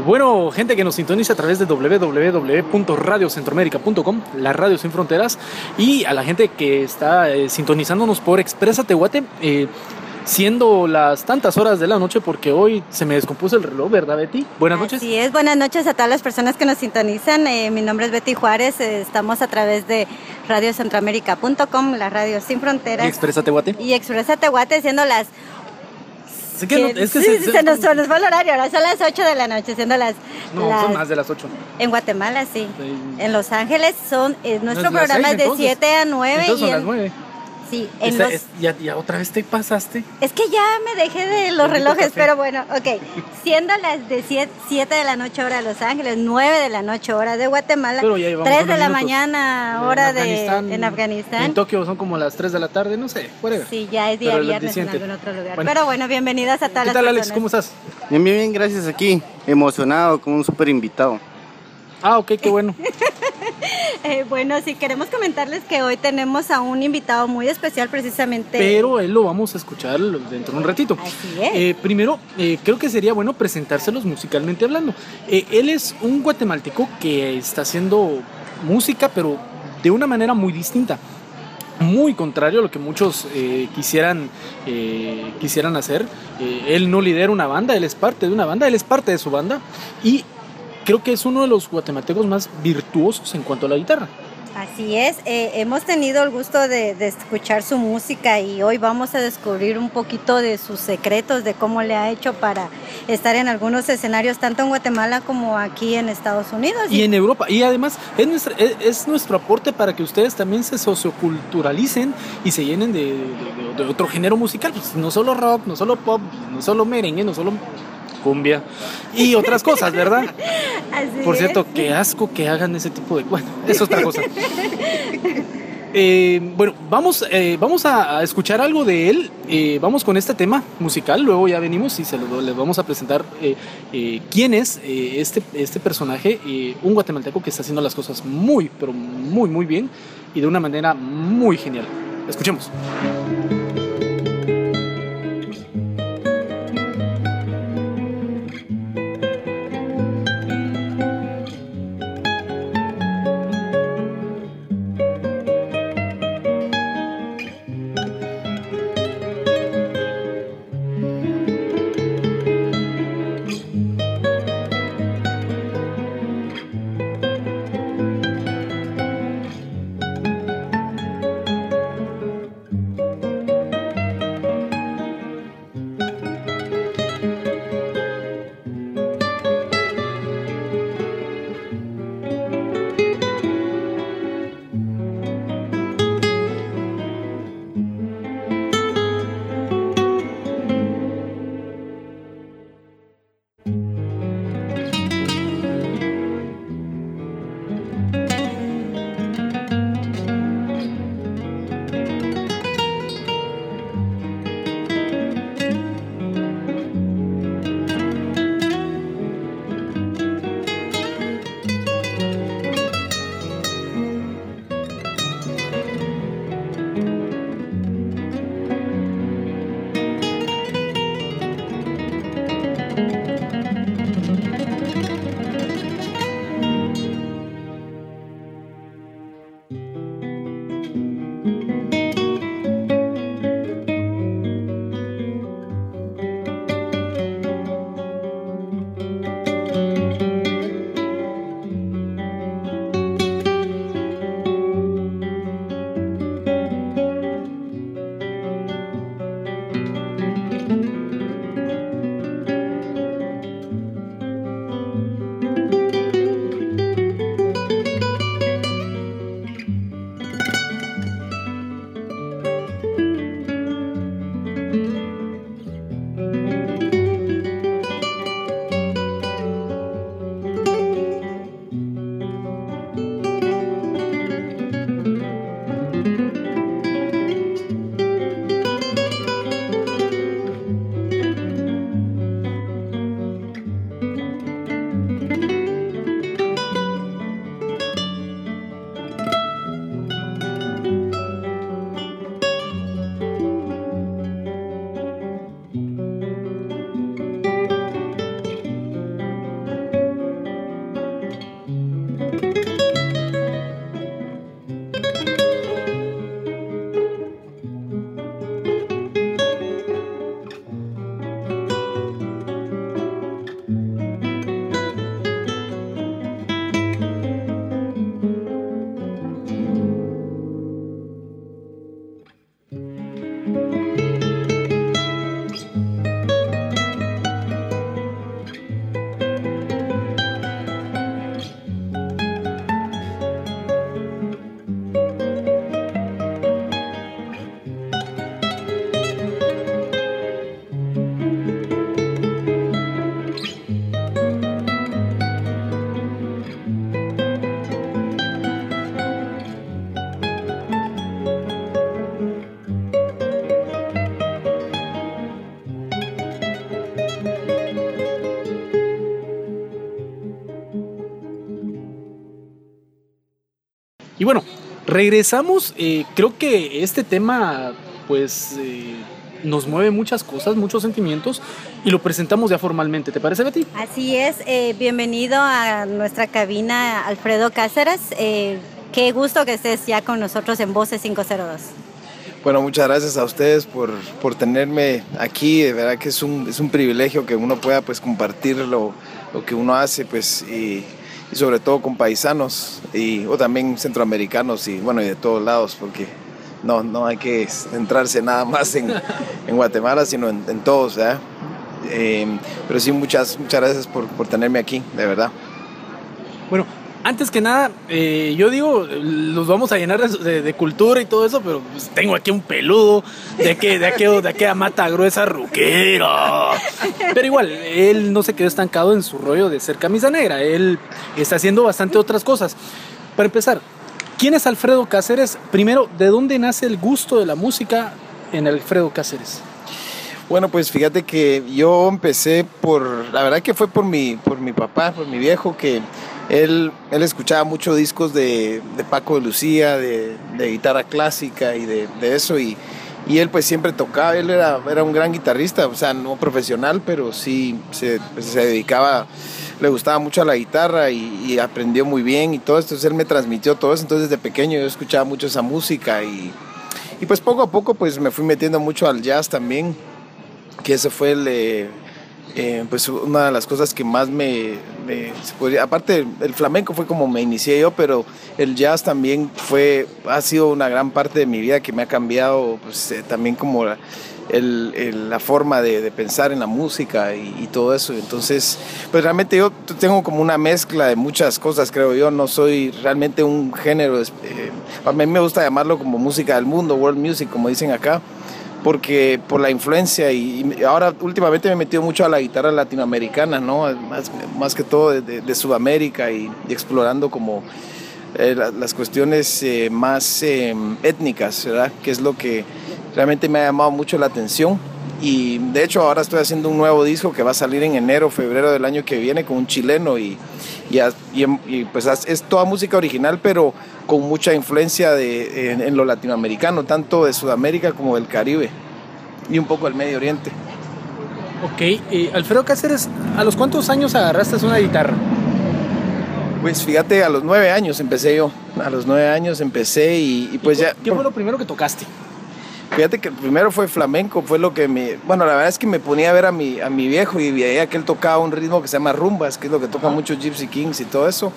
Y bueno, gente que nos sintoniza a través de www.radiocentroamérica.com, la radio sin fronteras, y a la gente que está eh, sintonizándonos por Expresa Tehuate, eh, siendo las tantas horas de la noche, porque hoy se me descompuso el reloj, ¿verdad, Betty? Buenas noches. Así es, buenas noches a todas las personas que nos sintonizan. Eh, mi nombre es Betty Juárez, eh, estamos a través de radiocentroamérica.com, la radio sin fronteras. Y Expresa Tehuate. Y Expresa Tehuate, siendo las Es que no- es que sí, se- se- se, nos, se nos va el horario, ahora son las 8 de la noche, siendo las... No, las- son más de las 8. En Guatemala, sí. Sí. En Los Ángeles son... eh, nuestro No, programa seis, es de entonces. 7 a 9. Entonces y son en- las 9. Sí, en Esta- los... es- ya, ya otra vez te pasaste. Es que ya me dejé de los relojes, café. pero bueno, ok. Siendo las de 7 de la noche hora de Los Ángeles, 9 de la noche hora de Guatemala, Pero ya llevamos 3 de la mañana hora en de Afganistán, en Afganistán. En Tokio son como las 3 de la tarde, no sé, whatever. Sí, ya es día Pero viernes en algún otro lugar. Bueno. Pero bueno, bienvenidas a todas ¿Qué las tal, Alex? personas. ¿Cómo estás? Bien, bien, bien, gracias aquí. Emocionado, como un súper invitado. Ah, ok, qué bueno. Eh, bueno, sí, queremos comentarles que hoy tenemos a un invitado muy especial precisamente. Pero él lo vamos a escuchar dentro de un ratito. Así es. Eh, primero, eh, creo que sería bueno presentárselos musicalmente hablando. Él es un guatemalteco que está haciendo música, pero de una manera muy distinta. Muy contrario a lo que muchos eh, quisieran, eh, quisieran hacer. Eh, él no lidera una banda, él es parte de una banda, él es parte de su banda. Y creo que es uno de los guatemaltecos más virtuosos en cuanto a la guitarra. Así es, eh, hemos tenido el gusto de, de escuchar su música y hoy vamos a descubrir un poquito de sus secretos, de cómo le ha hecho para estar en algunos escenarios, tanto en Guatemala como aquí en Estados Unidos. y en Europa. Y además es, nuestra- es, es nuestro aporte para que ustedes también se socioculturalicen y se llenen de, de- de- de otro género musical. Pues no solo rock, no solo pop, no solo merengue, no solo cumbia y otras cosas, ¿verdad? Así Por es. cierto, qué asco que hagan ese tipo de... Bueno, es otra cosa. Eh, bueno, vamos, eh, vamos a, a escuchar algo de él. Eh, vamos con este tema musical. Luego ya venimos y se lo, les vamos a presentar eh, eh, quién es eh, este, este personaje. eh, un guatemalteco que está haciendo las cosas muy, pero muy, muy bien y de una manera muy genial. Escuchemos. Regresamos. eh, creo que este tema, pues, eh, nos mueve muchas cosas, muchos sentimientos, y lo presentamos ya formalmente. ¿Te parece, Betty? Así es, eh, bienvenido a nuestra cabina Alfredo Cáceres. Eh, qué gusto que estés ya con nosotros en Voces 502. Bueno, muchas gracias a ustedes por, por tenerme aquí. De verdad que es un, es un privilegio que uno pueda pues, compartir lo, lo que uno hace pues, y, y sobre todo con paisanos y, o también centroamericanos y, bueno, y de todos lados, porque no, no hay que centrarse nada más en, en Guatemala, sino en, en todos. ¿verdad? Eh, pero sí, muchas, muchas gracias por, por tenerme aquí, de verdad. Bueno, antes que nada, eh, yo digo, los vamos a llenar de, cultura y todo eso, pero pues, tengo aquí un peludo de de de aquella mata gruesa ruquera. Pero igual, él no se quedó estancado en su rollo de ser camisa negra. Él está haciendo bastante otras cosas. Para empezar, ¿quién es Alfredo Cáceres? Primero, ¿de dónde nace el gusto de la música en Alfredo Cáceres? Bueno, pues fíjate que yo empecé por, la verdad que fue por mi, por mi papá, por mi viejo, que él, él escuchaba muchos discos de, de Paco de Lucía, de, de guitarra clásica y de, de eso, y, y él pues siempre tocaba, él era, era un gran guitarrista, o sea, no profesional, pero sí se, pues, se dedicaba, le gustaba mucho a la guitarra y, aprendió muy bien y todo esto, él me transmitió todo eso, entonces desde pequeño yo escuchaba mucho esa música y, y pues poco a poco pues me fui metiendo mucho al jazz también que ese fue el, eh, eh, pues una de las cosas que más me, aparte el flamenco fue como me inicié yo, pero el jazz también fue, ha sido una gran parte de mi vida que me ha cambiado pues, eh, también como la, la forma de, pensar en la música y, todo eso. Entonces, pues realmente yo tengo como una mezcla de muchas cosas, creo yo, no soy realmente un género, eh, a mí me gusta llamarlo como música del mundo, world music, como dicen acá porque por la influencia y, y ahora últimamente me he metido mucho a la guitarra latinoamericana, ¿no? Más, más que todo de, Sudamérica y, y explorando como eh, la- las cuestiones eh, más eh, étnicas, ¿verdad? Que es lo que realmente me ha llamado mucho la atención. Y de hecho ahora estoy haciendo un nuevo disco que va a salir en enero, febrero del año que viene con un chileno y, y, pues es- toda música original, pero con mucha influencia de, en, en lo latinoamericano, tanto de Sudamérica como del Caribe y un poco del Medio Oriente. Ok, eh, Alfredo Cáceres, ¿a los cuántos años agarraste una guitarra? Pues fíjate, a los nueve años empecé yo, a los nueve años empecé y, y pues ya... ¿Qué fue lo primero que tocaste? Fíjate que primero fue flamenco, fue lo que me... Bueno, la verdad es que me ponía a ver a mi, a mi viejo y veía que él tocaba un ritmo que se llama rumbas, que es lo que toca mucho Gypsy Kings y todo eso.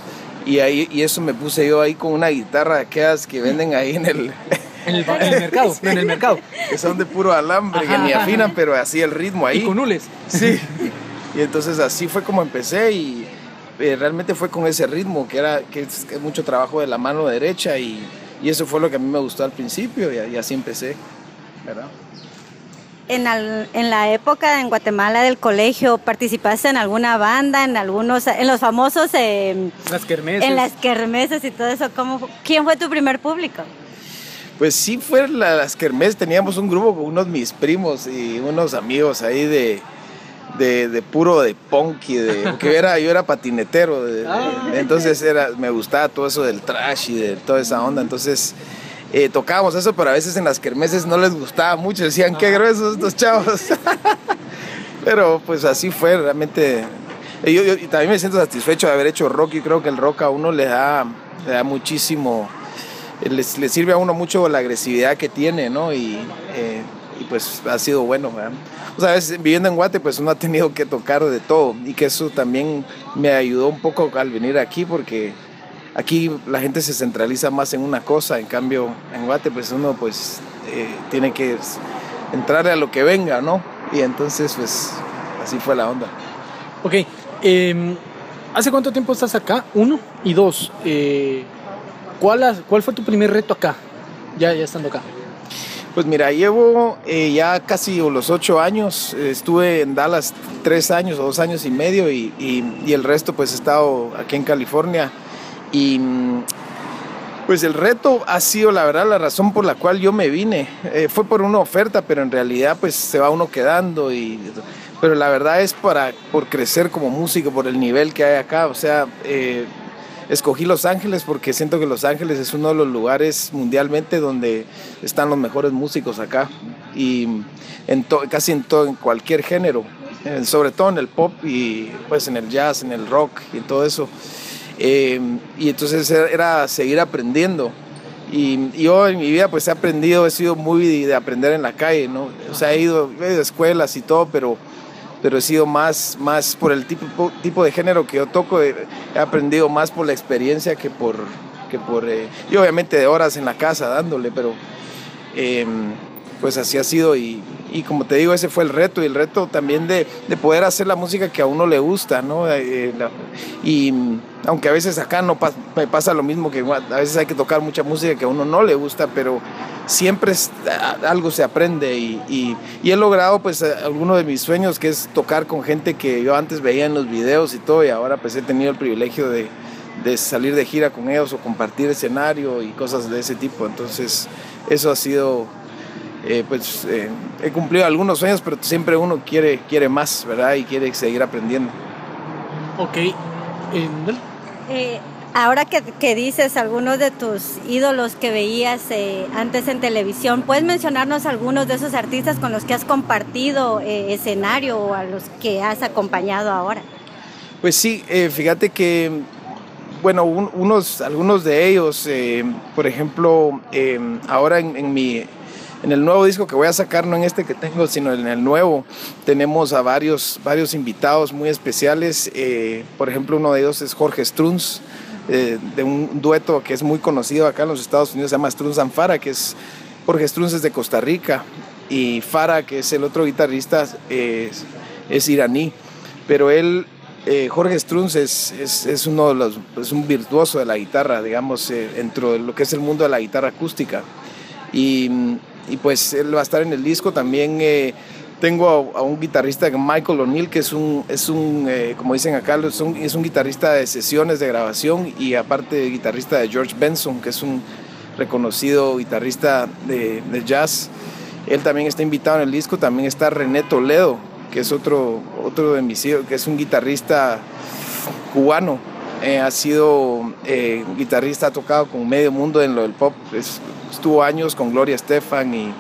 Y, ahí, y eso me puse yo ahí con una guitarra de aquellas que venden ahí en el... En el, en el mercado, en el mercado. que son de puro alambre, que Ajá, ni ajá, afinan, pero así el ritmo ahí. Y con hules. Sí. Y entonces así fue como empecé y eh, realmente fue con ese ritmo, que era que es, que es mucho trabajo de la mano derecha y, y eso fue lo que a mí me gustó al principio y, y así empecé, ¿verdad? En, al- en la época en Guatemala del colegio, ¿participaste en alguna banda, en algunos, en los famosos, eh, Las kermeses. en las kermeses y todo eso? ¿Cómo, ¿Quién fue tu primer público? Pues sí, fue la- las kermés, teníamos un grupo con unos mis primos y unos amigos ahí de, de, de puro de punk y de, porque era, yo era patinetero, de- de- Ah. entonces era, me gustaba todo eso del trash y de toda esa onda, entonces eh, tocábamos eso, pero a veces en las kermeses no les gustaba mucho, decían qué gruesos estos chavos, pero pues así fue, realmente, y yo, yo- también me siento satisfecho de haber hecho rock y creo que el rock a uno le da, le da muchísimo les, les sirve a uno mucho la agresividad que tiene, ¿no? Y, eh, y pues ha sido bueno, ¿verdad? O sea, veces viviendo en Guate, pues uno ha tenido que tocar de todo y que eso también me ayudó un poco al venir aquí porque aquí la gente se centraliza más en una cosa, en cambio en Guate, pues uno pues eh, tiene que entrarle a lo que venga, ¿no? Y entonces, pues así fue la onda. Ok, eh, ¿hace cuánto tiempo estás acá? Uno. Y dos, eh, ¿cuál, has- ¿cuál fue tu primer reto acá? Ya, ya estando acá. Pues mira, llevo eh, ya casi los ocho años. Estuve en Dallas tres años o dos años y medio y, y- y el resto pues he estado aquí en California. Y pues el reto ha sido la verdad la razón por la cual yo me vine. Eh, fue por una oferta, pero en realidad pues se va uno quedando. Y, pero la verdad es para, por crecer como músico, por el nivel que hay acá. O sea, eh, escogí Los Ángeles porque siento que Los Ángeles es uno de los lugares mundialmente donde están los mejores músicos acá y en casi en, todo, en cualquier género, sobre todo en el pop y pues en el jazz, en el rock y todo eso. Eh, y entonces era seguir aprendiendo. Y, yo en mi vida pues he aprendido, he sido muy de aprender en la calle, ¿no? O sea, he ido, he ido a escuelas y todo, pero pero he sido más, más por el tipo, tipo de género que yo toco, he, aprendido más por la experiencia que por, que por eh, y obviamente de horas en la casa dándole, pero em, pues así ha sido y, y, como te digo, ese fue el reto y el reto también de, de poder hacer la música que a uno le gusta, ¿no? Eh, y aunque a veces acá no me pasa lo mismo, que a veces hay que tocar mucha música que a uno no le gusta, pero siempre algo se aprende y, he logrado pues alguno de mis sueños que es tocar con gente que yo antes veía en los videos y todo y ahora pues he tenido el privilegio de, salir de gira con ellos o compartir escenario y cosas de ese tipo. Entonces eso ha sido, eh, pues eh, he cumplido algunos sueños pero siempre uno quiere, quiere más, ¿verdad? Y quiere seguir aprendiendo. Ok. Eh, Ahora que, dices algunos de tus ídolos que veías eh, antes en televisión, ¿puedes mencionarnos algunos de esos artistas con los que has compartido eh, escenario o a los que has acompañado ahora? Pues sí, eh, fíjate que, bueno, unos, algunos de ellos, por ejemplo, ahora en, mi, en el nuevo disco que voy a sacar, no en este que tengo, sino en el nuevo, tenemos a varios, varios invitados muy especiales. por ejemplo, uno de ellos es Jorge Strunz, eh, de un dueto que es muy conocido acá en los Estados Unidos, se llama Strunz and Fara, que es Jorge Strunz es de Costa Rica y Fara, que es el otro guitarrista, es, es iraní. Pero él, eh, Jorge Strunz es, es, es, uno de los, es un virtuoso de la guitarra, digamos, eh, dentro de lo que es el mundo de la guitarra acústica. Y, y pues él va a estar en el disco también tengo a, un guitarrista, Michael O'Neill, que es un, es un eh, como dicen acá, es un, es un, guitarrista de sesiones de grabación y aparte guitarrista de George Benson, que es un reconocido guitarrista de, de, jazz. Él también está invitado en el disco. También está René Toledo, que es otro, otro de mis hijos, que es un guitarrista cubano. Eh, ha sido eh, guitarrista, ha tocado con medio mundo en lo del pop. estuvo años con Gloria Estefan y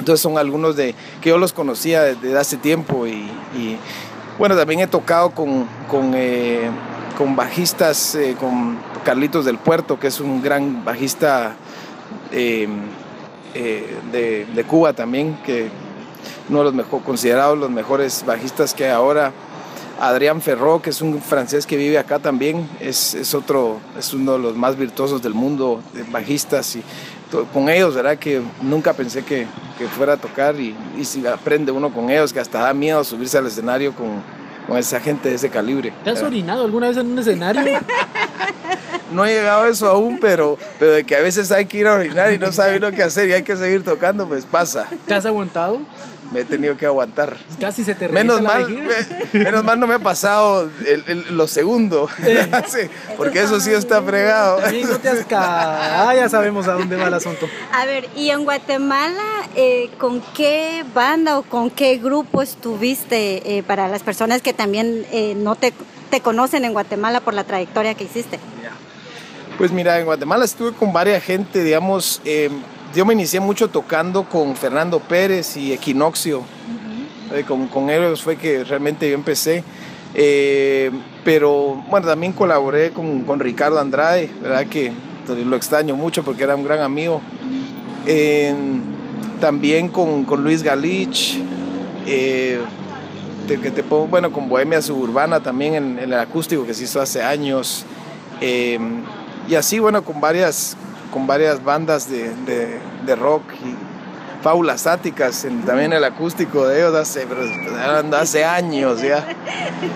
entonces son algunos de que yo los conocía desde hace tiempo y, bueno, también he tocado con, con, eh, con bajistas, con Carlitos del Puerto, que es un gran bajista de, de, Cuba también, que uno de los mejor, considerados los mejores bajistas que hay ahora. Adrián Ferro, que es un francés que vive acá también, es, es, otro, es uno de los más virtuosos del mundo, de bajistas. Y con ellos, ¿verdad? Que nunca pensé que, que fuera a tocar y, y, si aprende uno con ellos, que hasta da miedo subirse al escenario con, con esa gente de ese calibre. ¿Te has orinado alguna vez en un escenario? no he llegado a eso aún, pero, pero de que a veces hay que ir a orinar y no sabe uno qué hacer y hay que seguir tocando, pues pasa. ¿Te has aguantado? Me he tenido que aguantar. Casi se te menos mal, menos mal no me ha pasado lo segundo, porque eso sí está fregado. no te has ah, ya sabemos a dónde va el asunto. A ver, ¿y en Guatemala eh, con qué banda o con qué grupo estuviste eh, para las personas que también eh, no te, te, conocen en Guatemala por la trayectoria que hiciste? Pues mira, en Guatemala estuve con varias gente, digamos yo me inicié mucho tocando con Fernando Pérez y Equinoxio. Eh, con, con, ellos fue que realmente yo empecé. Eh, pero bueno, también colaboré con, con, Ricardo Andrade, ¿verdad? Que lo extraño mucho porque era un gran amigo. también con, con, Luis Galich. Eh, que te pongo, bueno, con Bohemia Suburbana también en, en, el acústico que se hizo hace años. y así, bueno, con varias, con varias bandas de, de, rock y fábulas áticas, en, también el acústico de ellos hace, hace años ya.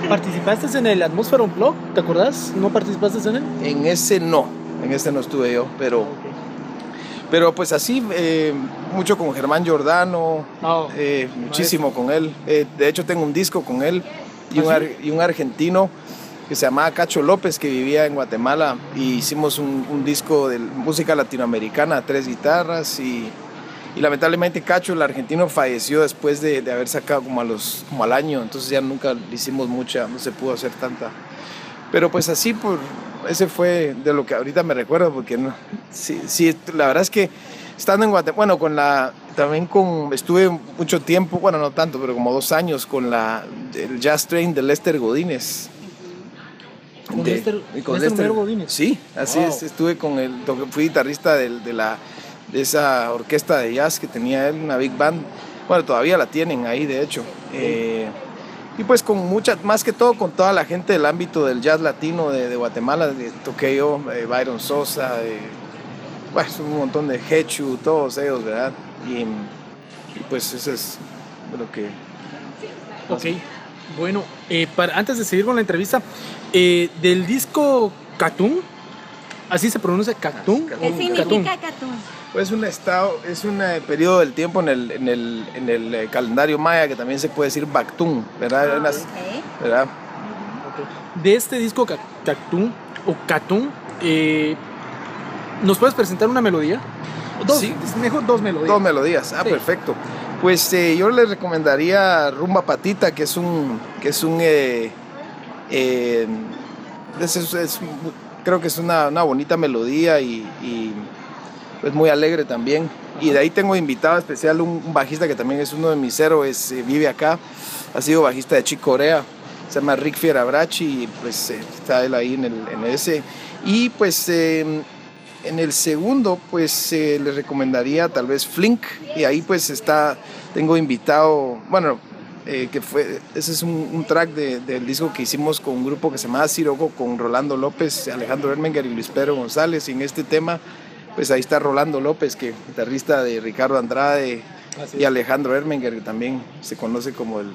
¿Participaste en el Atmósfera Blog? ¿Te acordás? ¿No participaste en él? En ese no, en ese no estuve yo, pero, pero pues así, eh, mucho con Germán Giordano, oh, eh, muchísimo con él. Eh, de hecho tengo un disco con él y, ¿Ah, un, y un argentino que se llamaba Cacho López, que vivía en Guatemala, y hicimos un, disco de música latinoamericana, tres guitarras, y, lamentablemente Cacho, el argentino, falleció después de, haber sacado como, a los, como al año, entonces ya nunca hicimos mucha, no se pudo hacer tanta. Pero pues así, por, ese fue de lo que ahorita me recuerdo, porque no, sí, sí, la verdad es que estando en Guatemala, bueno, con la, también con, estuve mucho tiempo, bueno, no tanto, pero como dos años con la, el Jazz Train de Lester Godínez. ¿Con De- Lester- con Lester Lester-? Sí, así Wow. es, estuve con el, fui guitarrista del- de, la, de esa orquesta de jazz que tenía él, una big band, bueno, todavía la tienen ahí, de hecho. Eh, y pues con mucha, más que todo con toda la gente del ámbito del jazz latino de, de Guatemala, de- toqué yo, eh, Byron Sosa, eh, bueno, un montón de Hechu, todos ellos, ¿verdad? Y, y pues eso es lo que... Ok, bueno, eh, para, antes de seguir con la entrevista, eh, del disco Catún, así se pronuncia Catún. ¿Qué Catún. significa Catún? Pues un estado, es un eh, periodo del tiempo en el, en el, en el eh, calendario maya que también se puede decir Bactún, ¿verdad? Ok. ¿verdad? De este disco Catún o eh, ¿nos puedes presentar una melodía? Dos, Sí. mejor dos melodías. Dos melodías, ah, Sí. perfecto. Pues eh, yo les recomendaría Rumba Patita, que es un, que es un, eh, es- es- es- creo que es una, una bonita melodía y, y, pues muy alegre también. Y de ahí tengo invitado especial un, un bajista que también es uno de mis héroes, eh, vive acá, ha sido bajista de Chico Corea, se llama Rick Fierabrachi y pues eh, está él ahí en, el, en ese. Y pues eh, en el segundo, pues eh, les recomendaría tal vez Flink. Y ahí pues está, tengo invitado, bueno, eh, que fue, ese es un, un track de- del disco que hicimos con un grupo que se llama Siroco, con Rolando López, Alejandro Ermenger y Luis Pedro González. Y en este tema, pues ahí está Rolando López, que guitarrista de Ricardo Andrade y. Alejandro Ermenger, que también se conoce como el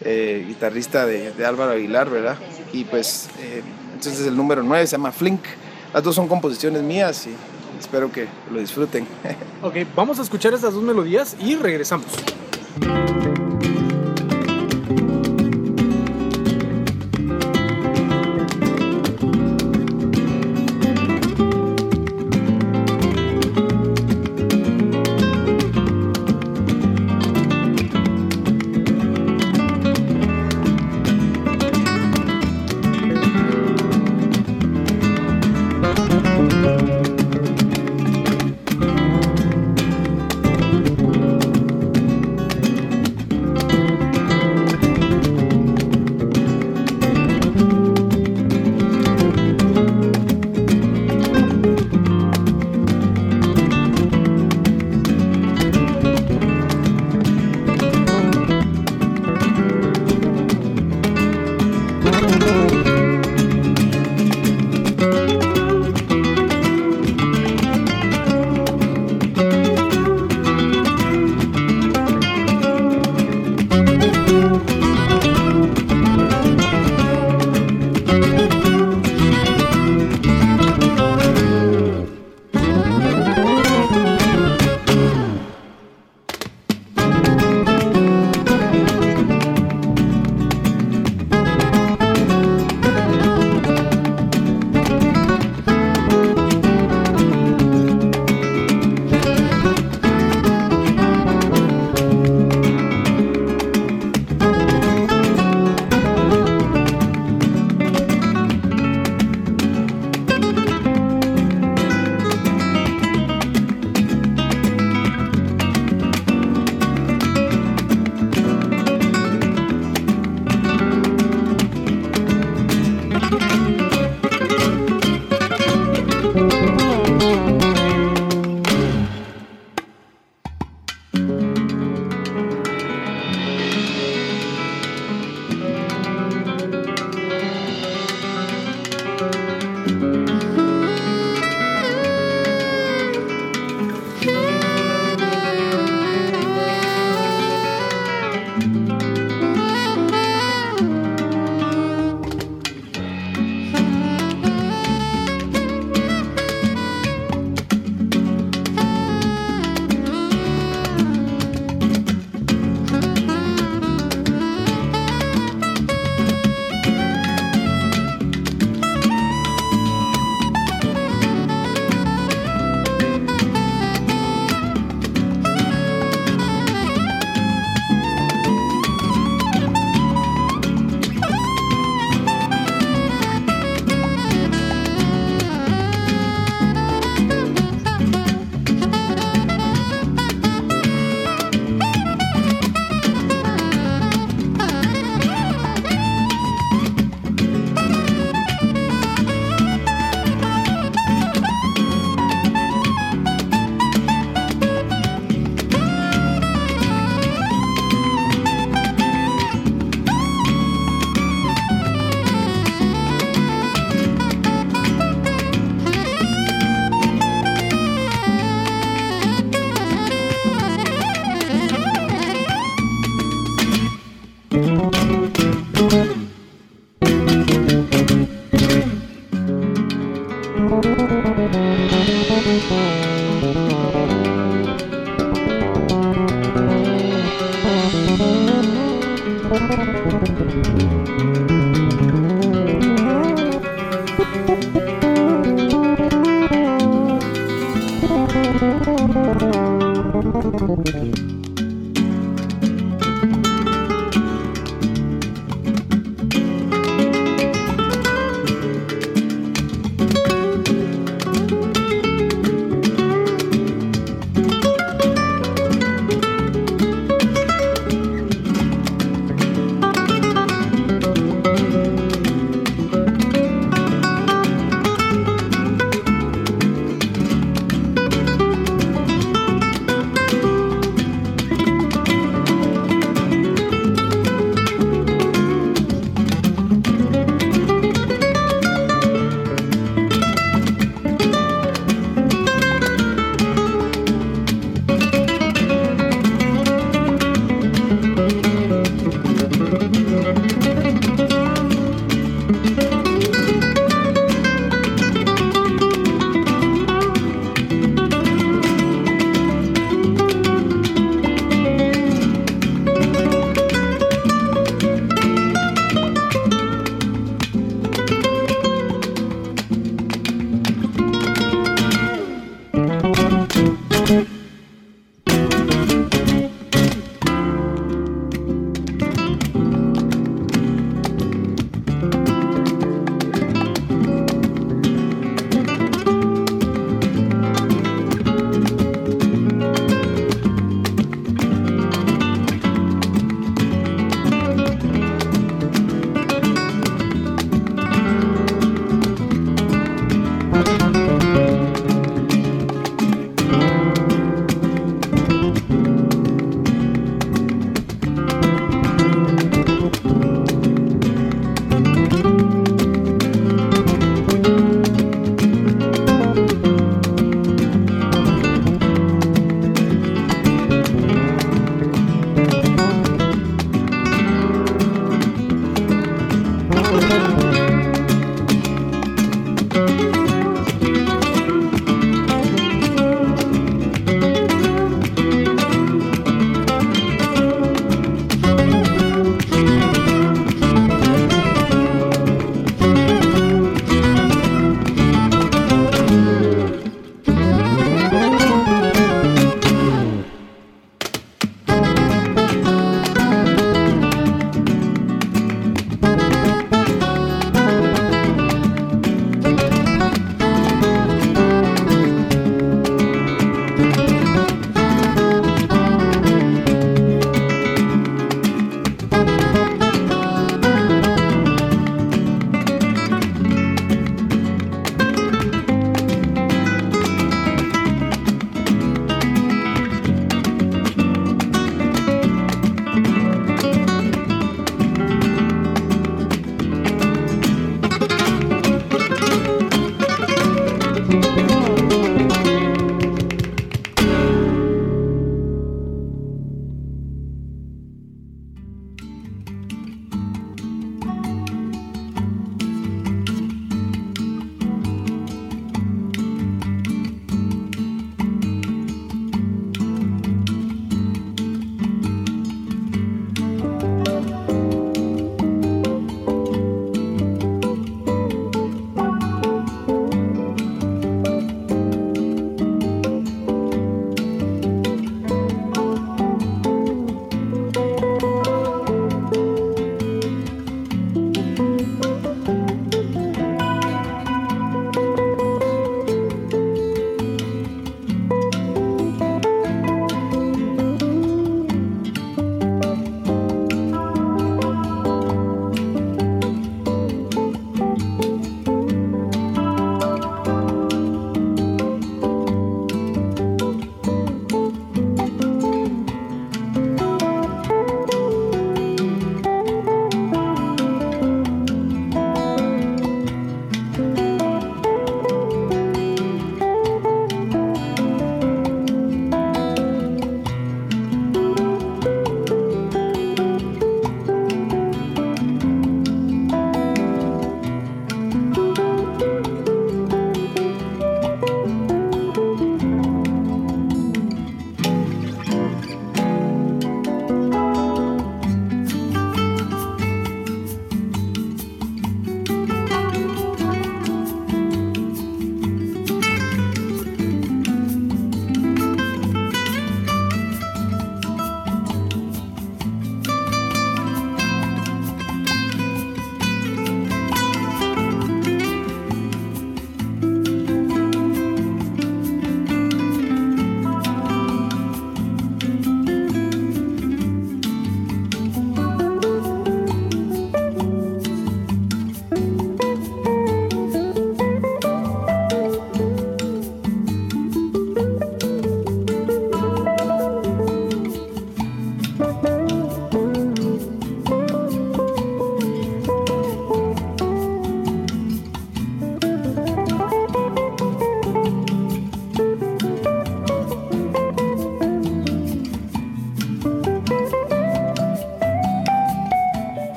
eh, guitarrista de, de Álvaro Aguilar, ¿verdad? Y pues, eh, entonces el número 9 se llama Flink. Las dos son composiciones mías y espero que lo disfruten. Ok, vamos a escuchar estas dos melodías y regresamos.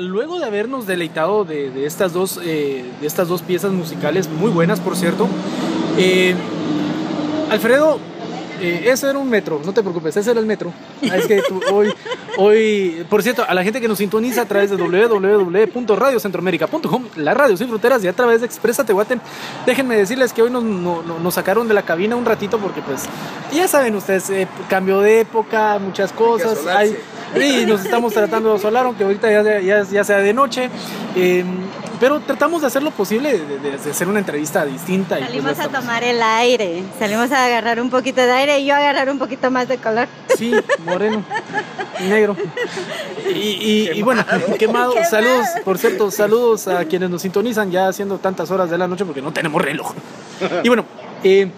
Luego de habernos deleitado de, de estas, dos, eh, de estas dos piezas musicales, muy buenas por cierto, eh, Alfredo, eh, ese era un metro, no te preocupes, ese era el metro. Ah, Es que tú- hoy, hoy, por cierto, a la gente que nos sintoniza a través de www.radiocentroamérica.com, la radio sin fronteras y a través de Expresa Tehuaten, déjenme decirles que hoy nos, no- no- nos sacaron de la cabina un ratito porque pues, ya saben ustedes, eh, cambio de época, muchas cosas, hay, y nos estamos tratando de solar, aunque ahorita ya, sea- ya, ya sea de noche. eh, pero tratamos de hacer lo posible, de, de- de hacer una entrevista distinta. y pues Salimos ya a tomar el aire, salimos a agarrar un poquito de aire y yo a agarrar un poquito más de color. Sí, moreno, negro. Y, y- y bueno, quemado. Quemado. Saludos, por cierto, saludos a quienes nos sintonizan ya haciendo tantas horas de la noche porque no tenemos reloj. Y bueno, eh,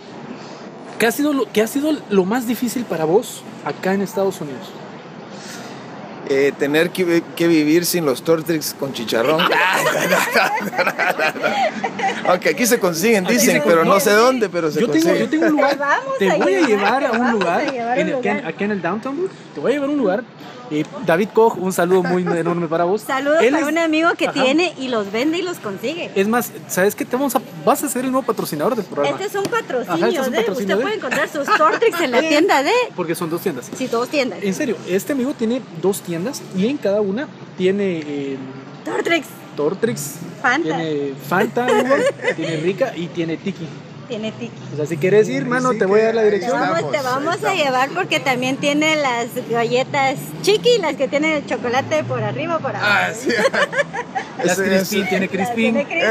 ¿qué, ha sido lo, ¿qué ha sido lo más difícil para vos acá en Estados Unidos? Eh, tener que, que vivir sin los Tortrix con chicharrón. Aunque aquí se consiguen, Aquí dicen, se pero no sé dónde, pero se Yo tengo, yo tengo un lugar. Te vamos Te a voy a llevar, a un lugar, a en el- lugar. en el downtown. Te voy a llevar a un lugar. Eh, David Koch, un saludo muy enorme para vos. Saludos Él para es- un amigo que Ajá. tiene y los vende y los consigue. Es más, ¿sabes qué? Te vamos a, vas a ser el nuevo patrocinador del programa. Este es un patrocinio Ajá, este es un de. patrocinio Usted de- puede encontrar sus Tortrix en la tienda de. Porque son dos tiendas. Sí, dos tiendas. En serio, este amigo tiene dos tiendas y en cada una tiene eh, Tortrix, Tortrix, Fanta. tiene Fanta, tiene Rica y tiene Tiki. Tiene tiki. O sea, si quieres ir, mano, Sí te voy a dar la que- Te dirección. vamos, te vamos a llevar porque también tiene las galletas chiqui, las que tienen el chocolate por arriba o por abajo. Ah, sí. Las ese- tiene tiene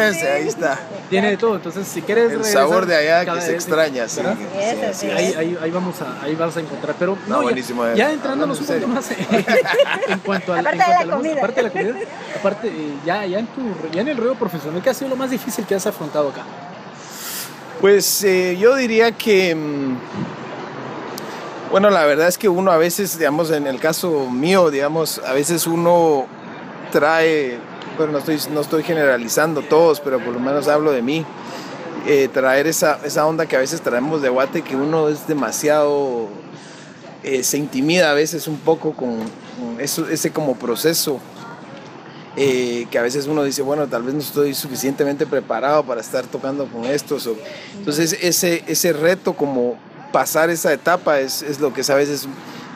Ese, ahí está. tiene de todo. Entonces, si quieres El regresar sabor de allá que se vez, extraña, sí. Sí, sí. ahí, ahí, ahí vamos a, ahí vas a encontrar. Pero no, ya- buenísimo, eh. ya, entrándonos un en más en cuanto a la, Aparte en de cuanto la a música, comida. aparte de la comida, aparte eh, ya, ya, en tu, ya en el ruedo profesional, ¿qué ha sido lo más difícil que has afrontado acá? Pues eh, yo diría que, mm, bueno, la verdad es que uno a veces, digamos, en el caso mío, digamos, a veces uno trae, bueno, no estoy, no estoy generalizando todos, pero por lo menos hablo de mí. eh, traer esa, esa onda que a veces traemos de Guate, que uno es demasiado, eh, se intimida a veces un poco con, con eso, ese como proceso eh, que a veces uno dice, bueno, tal vez no estoy suficientemente preparado para estar tocando con estos. o- entonces ese, ese reto como pasar esa etapa es, es lo que es a veces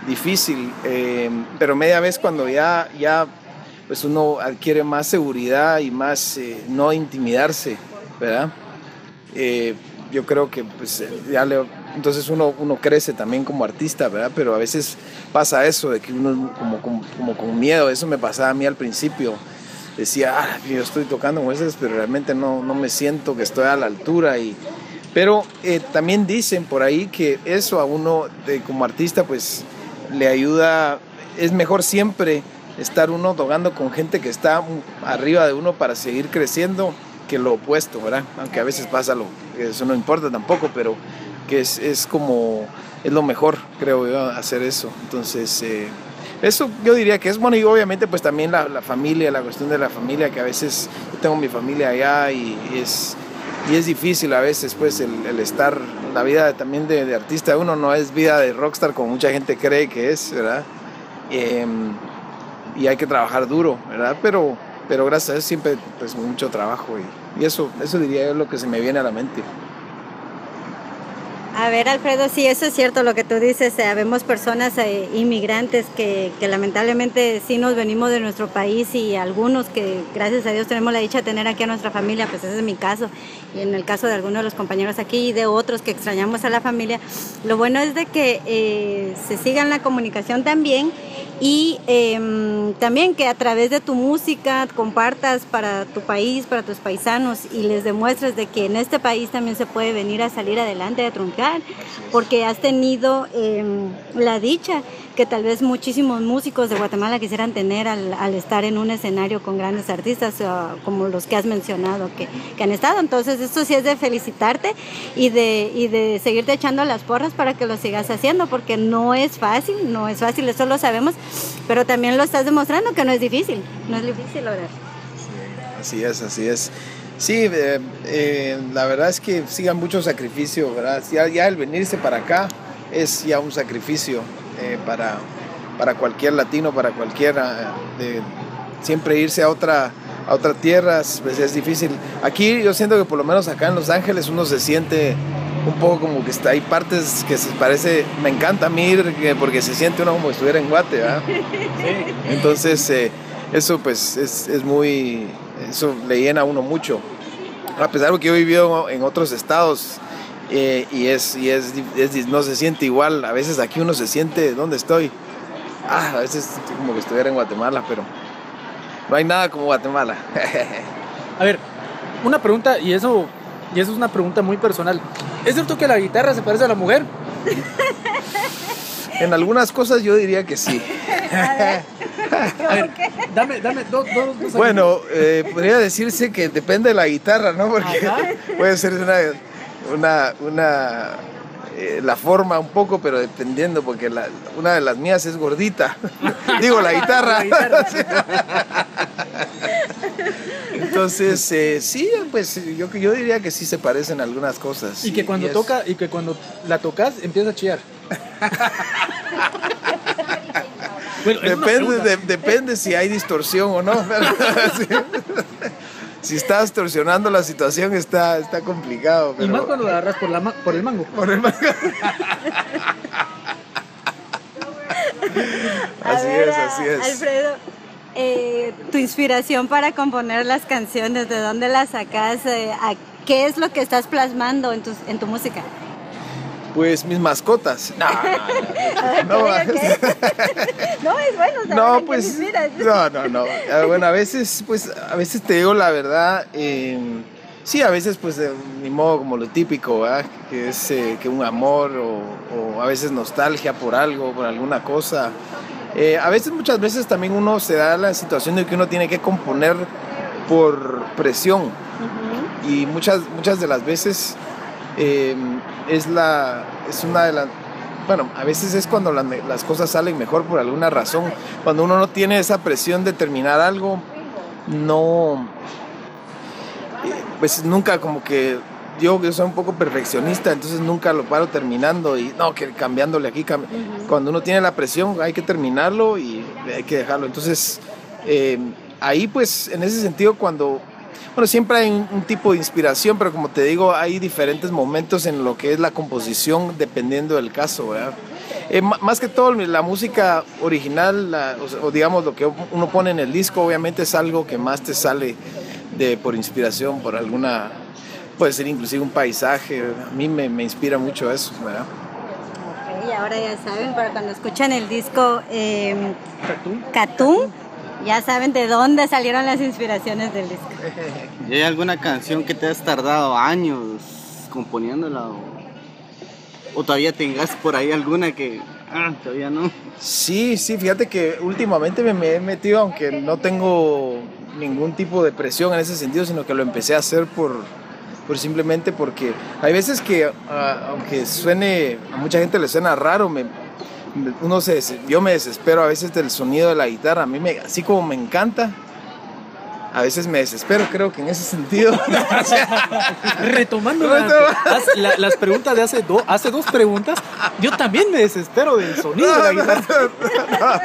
difícil, eh, pero media vez cuando ya, ya pues uno adquiere más seguridad y más eh, no intimidarse, ¿verdad? Eh, yo creo que pues ya le, entonces uno, uno crece también como artista, ¿verdad? Pero a veces pasa eso, de que uno como, como, con miedo, eso me pasaba a mí al principio. Decía, ah, yo estoy tocando con esas, pero realmente no, no me siento que estoy a la altura. Y, pero eh, también dicen por ahí que eso a uno como artista pues le ayuda, es mejor siempre estar uno tocando con gente que está arriba de uno para seguir creciendo que lo opuesto, ¿verdad? Aunque a veces pasa lo, eso no importa tampoco, pero que es, es como, es lo mejor, creo yo, hacer eso. Entonces, eh, eso yo diría que es bueno y obviamente pues también la, la, familia, la cuestión de la familia, que a veces yo tengo mi familia allá y, y es, y es difícil a veces pues el, el estar, la vida también de, artista uno no es vida de rockstar como mucha gente cree que es, ¿verdad? Eh, y hay que trabajar duro, ¿verdad? Pero, pero gracias a Dios siempre pues mucho trabajo y, eso, eso diría yo lo que se me viene a la mente. A ver, Alfredo, sí, eso es cierto lo que tú dices. Sabemos personas eh, inmigrantes que, lamentablemente sí nos venimos de nuestro país y algunos que gracias a Dios tenemos la dicha de tener aquí a nuestra familia, pues ese es mi caso. Y en el caso de algunos de los compañeros aquí y de otros que extrañamos a la familia, lo bueno es de que eh, se siga la comunicación también y eh, también que a través de tu música compartas para tu país, para tus paisanos y les demuestres de que en este país también se puede venir a salir adelante, a truncar, porque has tenido eh, la dicha que tal vez muchísimos músicos de Guatemala quisieran tener al, estar en un escenario con grandes artistas uh, como los que has mencionado que, que, han estado. Entonces esto sí es de felicitarte y de, y de seguirte echando las porras para que lo sigas haciendo, porque no es fácil, no es fácil, eso lo sabemos, pero también lo estás demostrando que no es difícil, no es difícil lograr. Sí, así es, así es. Sí, eh, eh, la verdad es que sigan mucho sacrificio, ¿verdad? Ya, ya el venirse para acá es ya un sacrificio eh, para, para cualquier latino, para cualquiera, de siempre irse a otra, a otra tierra pues es difícil. Aquí yo siento que por lo menos acá en Los Ángeles uno se siente un poco como que está, hay partes que se parece, me encanta a mí ir porque se siente uno como si estuviera en Guate, ¿verdad? Sí. Entonces eh, eso pues es, es muy, eso le llena a uno mucho. A pesar de que yo he vivido en otros estados, eh, y, es, y es, es, no se siente igual. A veces aquí uno se siente, ¿dónde estoy? Ah, a veces como que estuviera en Guatemala, pero no hay nada como Guatemala. a ver, una pregunta, y eso, y eso es una pregunta muy personal. ¿Es cierto que la guitarra se parece a la mujer? en algunas cosas yo diría que sí. A ver, a ver dame, dame dos, dos, dos Bueno, eh, podría decirse que depende de la guitarra, ¿no? Porque Ajá. puede ser una una, una eh, la forma un poco, pero dependiendo, porque la, una de las mías es gordita. Digo, la guitarra. la guitarra. Entonces, eh, sí, pues yo, yo diría que sí se parecen algunas cosas. Y que cuando y toca, y que cuando la tocas empieza a chillar. bueno, depende, de, depende si hay distorsión o no. sí si estás distorsionando la situación está, está complicado. Pero... Y más cuando la agarras por, la ma por el mango. Por el mango. así ver, es, así es. Alfredo, eh, tu inspiración para componer las canciones, ¿de dónde las sacas? Eh, ¿Qué es lo que estás plasmando en tu, en tu música? Pues mis mascotas. No, no, no. no es bueno No, pues. No, no, no. Bueno, a veces, pues, a veces te digo la verdad. Eh, sí, a veces, pues, de ni modo como lo típico, ¿verdad? Que es eh, que un amor o, o, a veces nostalgia por algo, por alguna cosa. Eh, a veces, muchas veces también uno se da la situación de que uno tiene que componer por presión. Uh -huh. Y muchas, muchas de las veces eh, es, la, es una de las... Bueno, a veces es cuando la, las cosas salen mejor por alguna razón. Cuando uno no tiene esa presión de terminar algo, no... Eh, pues nunca como que yo, yo soy un poco perfeccionista, entonces nunca lo paro terminando y no, que cambiándole aquí. cambi- Cuando uno tiene la presión hay que terminarlo y hay que dejarlo. Entonces, eh, ahí pues en ese sentido cuando... Bueno, siempre hay un, un tipo de inspiración, pero como te digo, hay diferentes momentos en lo que es la composición dependiendo del caso, ¿verdad? Eh, más que todo, la música original, la- o, o digamos lo que uno pone en el disco, obviamente es algo que más te sale de, por inspiración, por alguna, puede ser inclusive un paisaje, a mí me, me inspira mucho eso, ¿verdad? Ok, ahora ya saben, para cuando escuchan el disco eh, Catún, ya saben de dónde salieron las inspiraciones del disco. ¿Y hay alguna canción que te has tardado años componiéndola? O, o todavía tengas por ahí alguna que ah, todavía no? Sí, sí, fíjate que últimamente me, me he metido, aunque no tengo ningún tipo de presión en ese sentido, sino que lo empecé a hacer por, por simplemente porque hay veces que, ah, aunque suene, a mucha gente le suena raro, me- uno se, yo me desespero a veces del sonido de la guitarra, a mí me, así como me encanta, a veces me desespero, creo que en ese sentido. Retomando las, las- la- las preguntas de hace, do- hace dos preguntas, yo también me desespero del sonido de la guitarra.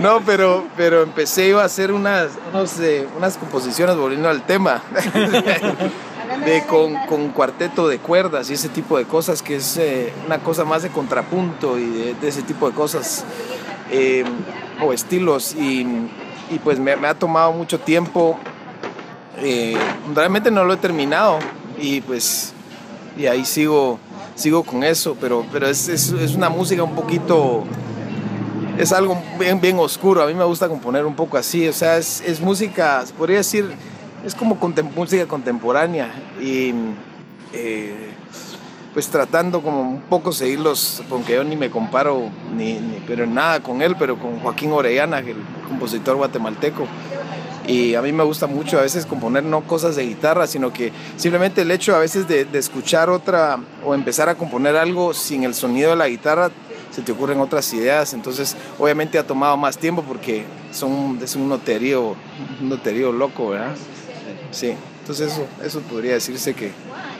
No, pero, pero empecé yo a hacer unas, unos, eh, unas composiciones, volviendo al tema, de, con, con cuarteto de cuerdas y ese tipo de cosas, que es eh, una cosa más de contrapunto y de, de ese tipo de cosas, eh, o estilos, y, y pues me, ha tomado mucho tiempo, eh, realmente no lo he terminado, y pues, y ahí sigo, sigo con eso, pero, pero es, es, es una música un poquito es algo bien, bien oscuro. A mí me gusta componer un poco así. O sea, es, es música, podría decir, es como contem- música contemporánea. Y eh, pues tratando como un poco seguirlos, aunque yo ni me comparo, ni, ni- pero nada con él, pero con Joaquín Orellana, el compositor guatemalteco. Y a mí me gusta mucho a veces componer no cosas de guitarra, sino que simplemente el hecho a veces de, de escuchar otra o empezar a componer algo sin el sonido de la guitarra, se te ocurren otras ideas. Entonces, obviamente ha tomado más tiempo porque son, es un noterío, un noterío loco, ¿verdad? Sí, entonces eso, eso podría decirse que,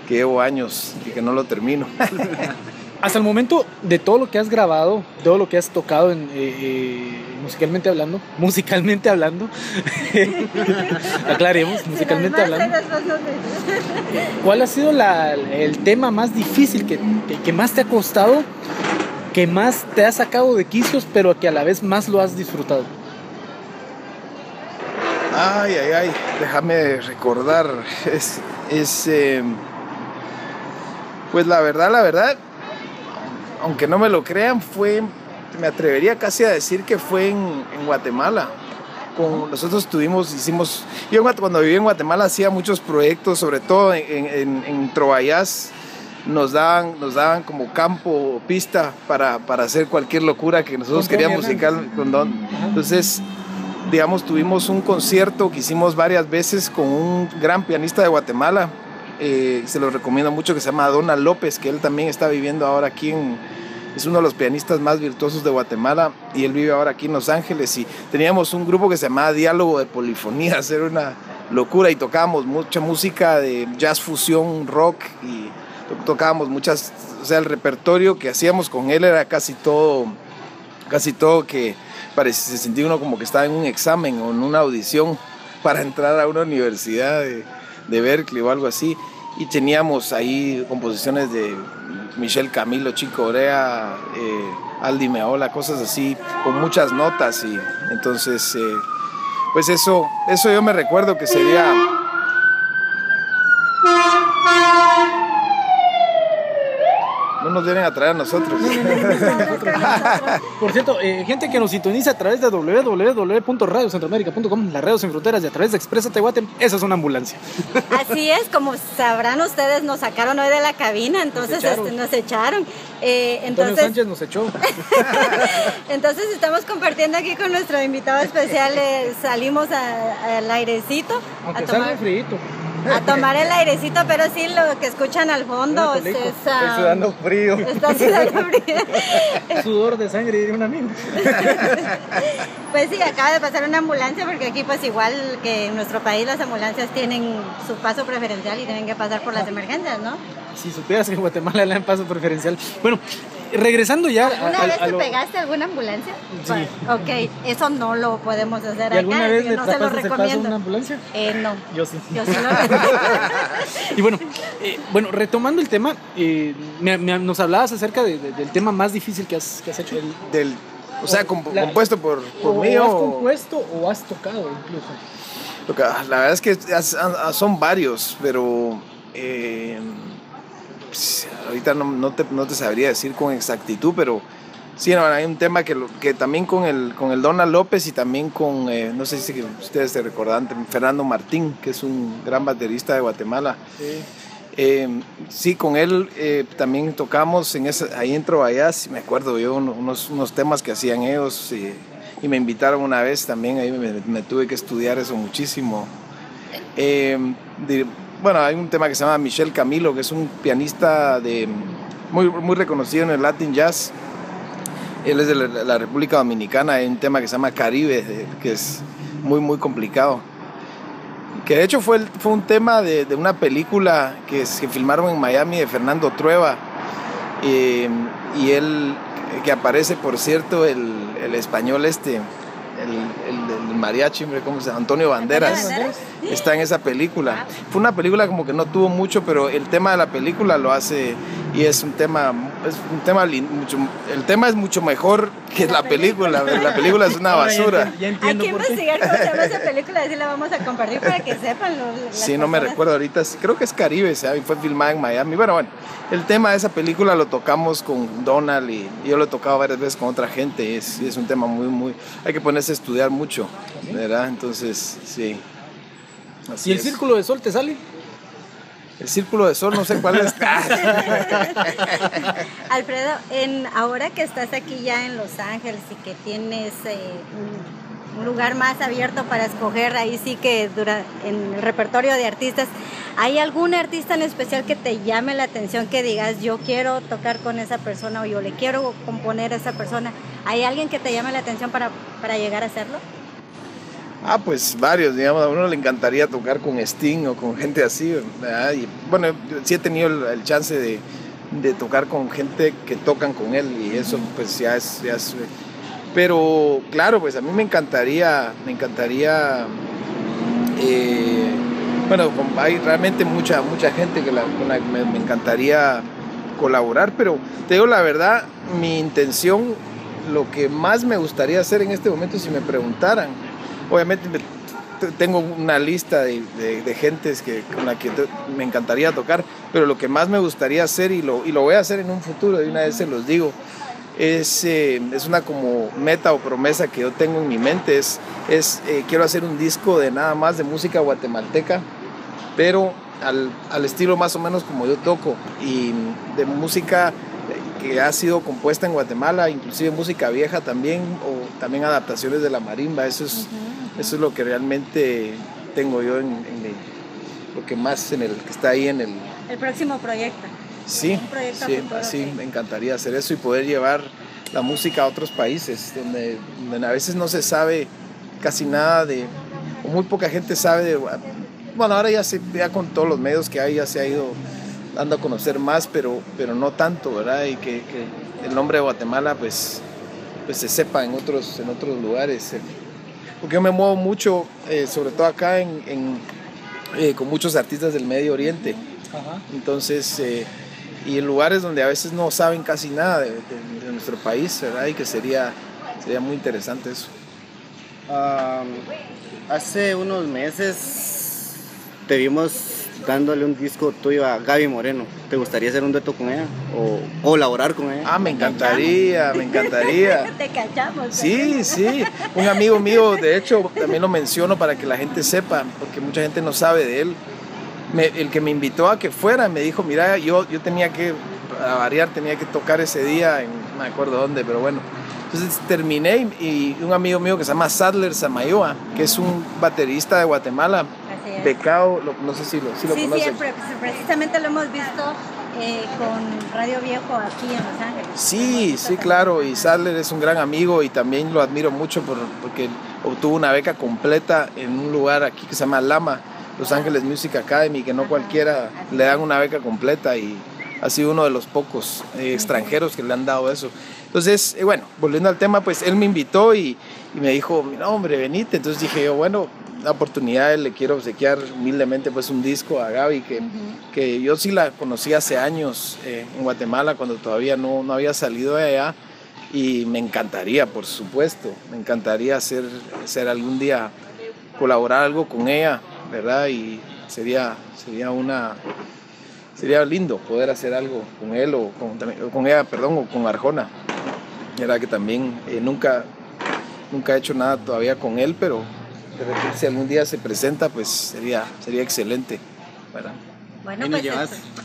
que llevo años y que no lo termino. Hasta el momento, de todo lo que has grabado, todo lo que has tocado en, eh, eh, musicalmente hablando, musicalmente hablando, aclaremos, musicalmente hablando, ¿cuál ha sido la- el tema más difícil que, que- que más te ha costado, que más te ha sacado de quicios, pero que a la vez más lo has disfrutado? Ay, ay, ay, déjame recordar. Es, es eh, pues la verdad, la verdad, aunque no me lo crean, fue, me atrevería casi a decir que fue en, en Guatemala. Con, nosotros tuvimos, hicimos, yo cuando viví en Guatemala hacía muchos proyectos, sobre todo en, en, en nos daban, nos daban como campo o pista para, para hacer cualquier locura que nosotros queríamos musical. con Don. Entonces, digamos, tuvimos un concierto que hicimos varias veces con un gran pianista de Guatemala, eh, se lo recomiendo mucho, que se llama Donald López, que él también está viviendo ahora aquí. Es uno de los pianistas más virtuosos de Guatemala y él vive ahora aquí en Los Ángeles y teníamos un grupo que se llamaba Diálogo de Polifonías, era una locura y tocábamos mucha música de jazz fusión, rock y to- tocábamos muchas, o sea, el repertorio que hacíamos con él era casi todo, casi todo que parece, se sentía uno como que estaba en un examen o en una audición para entrar a una universidad de, de Berkeley o algo así. Y teníamos ahí composiciones de Michel Camilo, Chico Orea, eh, Aldi Meola, cosas así, con muchas notas. Y entonces, eh, pues eso, eso yo me recuerdo que sería... nos vienen a traer a nosotros. Por cierto, eh, gente que nos sintoniza a través de www.radiocentroamérica.com, la radio sin fronteras y a través de Expresa Tehuate, esa es una ambulancia. Así es, como sabrán ustedes, nos sacaron hoy de la cabina, entonces echaron. este, nos echaron. Eh, Antonio entonces, Sánchez nos echó. entonces estamos compartiendo aquí con nuestro invitado especial, eh, salimos a- al airecito Aunque a tomar. salga frío. a tomar el airecito, pero sí lo que escuchan al fondo es, es, ah, Estoy sudando frío. está sudando frío. Sudor de sangre de un amigo. Pues sí, acaba de pasar una ambulancia porque aquí pues igual que en nuestro país las ambulancias tienen su paso preferencial y tienen que pasar por las emergencias, ¿no? Si supieras que en Guatemala le dan paso preferencial. Bueno, regresando ya ¿Alguna a- vez a te lo- pegaste a alguna ambulancia? Sí. Bueno, ok, eso no lo podemos hacer ¿Y acá, alguna vez yo le no se lo recomiendo. una ambulancia? Eh, no. Yo sí. Yo sí lo Y bueno, eh, bueno, retomando el tema, eh, me- me- nos hablabas acerca de- de- del tema más difícil que has, que has hecho. Del, o sea, comp- La- compuesto por, por o mí has o- compuesto o has tocado incluso. La verdad es que son varios, pero eh, pues, ahorita no, no te, no te sabría decir con exactitud, pero sí, no, hay un tema que, que también con el, con el Donald López y también con, eh, no sé si ustedes se recordarán, Fernando Martín, que es un gran baterista de Guatemala. Eh, sí, con él eh, también tocamos en esa, ahí en Trovallás, me acuerdo yo, uno- unos, unos temas que hacían ellos y, y me invitaron una vez también, ahí me, me tuve que estudiar eso muchísimo. Eh, de- bueno, hay un tema que se llama Michel Camilo, que es un pianista muy, muy reconocido en el Latin Jazz. Él es de la, República Dominicana, hay un tema que se llama Caribe, que es muy, muy complicado. Que de hecho fue, fue un tema de, de una película que, que filmaron en Miami de Fernando Trueba. Eh, y él, que aparece, por cierto, el, el español este, el, el, mariachi, ¿cómo se llama? Antonio Banderas. Banderas? Está en esa película. Fue una película como que no tuvo mucho, pero el tema de la película lo hace y es un tema, es un tema mucho, el tema es mucho mejor que la película. La película es una Ahora ya basura. entiendo- Ya Hay entiendo que por qué. investigar cómo se llama esa película, así la vamos a compartir para que sepan. Sí, no me personas. recuerdo ahorita. Creo que es Caribe, ¿sabe? Fue filmada en Miami. Bueno, bueno, el tema de esa película lo tocamos con Donald y y yo lo he tocado varias veces con otra gente. y Es, y es un tema muy, muy. Hay que ponerse a estudiar mucho, ¿verdad? Entonces, sí. Así ¿Y el es. círculo de sol te sale? El círculo de sol, no sé cuál es. Alfredo, en, ahora que estás aquí ya en Los Ángeles y que tienes eh, un, un lugar más abierto para escoger, ahí sí que dura, en el repertorio de artistas, ¿hay algún artista en especial que te llame la atención, que digas yo quiero tocar con esa persona o yo le quiero componer a esa persona? ¿Hay alguien que te llame la atención para, para llegar a hacerlo? Ah, pues varios, digamos, a uno le encantaría tocar con Sting o con gente así, ¿verdad? Y, bueno, sí he tenido el, el chance de, de tocar con gente que tocan con él y eso pues ya es, ya es- Pero claro, pues a mí me encantaría, me encantaría, eh, bueno, hay realmente mucha, mucha gente que la- con la que me, me encantaría colaborar, pero te digo la verdad, mi intención, lo que más me gustaría hacer en este momento si me preguntaran, obviamente tengo una lista de, de, gentes que, con la que me encantaría tocar, pero lo que más me gustaría hacer y lo, y lo voy a hacer en un futuro, de una vez se los digo, es, eh, es una como meta o promesa que yo tengo en mi mente, es, es eh, quiero hacer un disco de nada más de música guatemalteca, pero al, al estilo más o menos como yo toco y de música que ha sido compuesta en Guatemala, inclusive música vieja también, o también adaptaciones de la marimba, eso es, eso es lo que realmente tengo yo en, en el- lo que más en el que está ahí en el El próximo proyecto. sí, proyecto sí, futuro, sí, sí. me encantaría hacer eso y poder llevar la música a otros países donde, donde a veces no se sabe casi nada de, o muy poca gente sabe de, bueno, ahora ya, se, ya con todos los medios que hay ya se ha ido dando a conocer más, pero, pero no tanto, ¿verdad? Y que, que el nombre de Guatemala pues, pues se sepa en otros, en otros lugares. Porque yo me muevo mucho, eh, sobre todo acá en, en, eh, con muchos artistas del Medio Oriente. Ajá. Entonces, eh, y en lugares donde a veces no saben casi nada de, de- de nuestro país, ¿verdad? Y que sería, sería muy interesante eso. Am, hace unos meses te vimos dándole un disco tuyo a Gaby Moreno. ¿Te gustaría hacer un dueto con ella? ¿O colaborar con ella? Ah, me encantaría, me encantaría. Te cachamos. Sí, sí. Un amigo mío, de hecho, también lo menciono para que la gente sepa, porque mucha gente no sabe de él. Me- el que me invitó a que fuera me dijo, mira, yo, yo tenía que, a variar, tenía que tocar ese día, en, no me acuerdo dónde, pero bueno. Entonces terminé y, y un amigo mío que se llama Sadler Samayoa, que es un baterista de Guatemala, Pecado, lo- no sé si lo, si lo sí, sí, conocen. pre- precisamente lo hemos visto eh, con Radio Viejo aquí en Los Ángeles. Sí, sí, claro, y Sadler es un gran amigo y también lo admiro mucho por- porque obtuvo una beca completa en un lugar aquí que se llama Lama, Los Ángeles Music Academy, que no Ajá, cualquiera así le dan una beca completa y ha sido uno de los pocos eh, extranjeros que le han dado eso. Entonces, eh, bueno, volviendo al tema, pues él me invitó y, y me dijo, no hombre, venite. Entonces dije yo, bueno, la oportunidad le quiero obsequiar humildemente pues un disco a Gaby que que yo sí la conocí hace años eh, en Guatemala cuando todavía no, no había salido de allá y me encantaría, por supuesto, me encantaría hacer, hacer algún día, colaborar algo con ella, ¿verdad? Y sería, sería una... Sería lindo poder hacer algo con él o con, o con ella, perdón, o con Arjona. Era que también eh, nunca, nunca he hecho nada todavía con él, pero de repente si algún día se presenta, pues sería, sería excelente. ¿verdad? Bueno, pues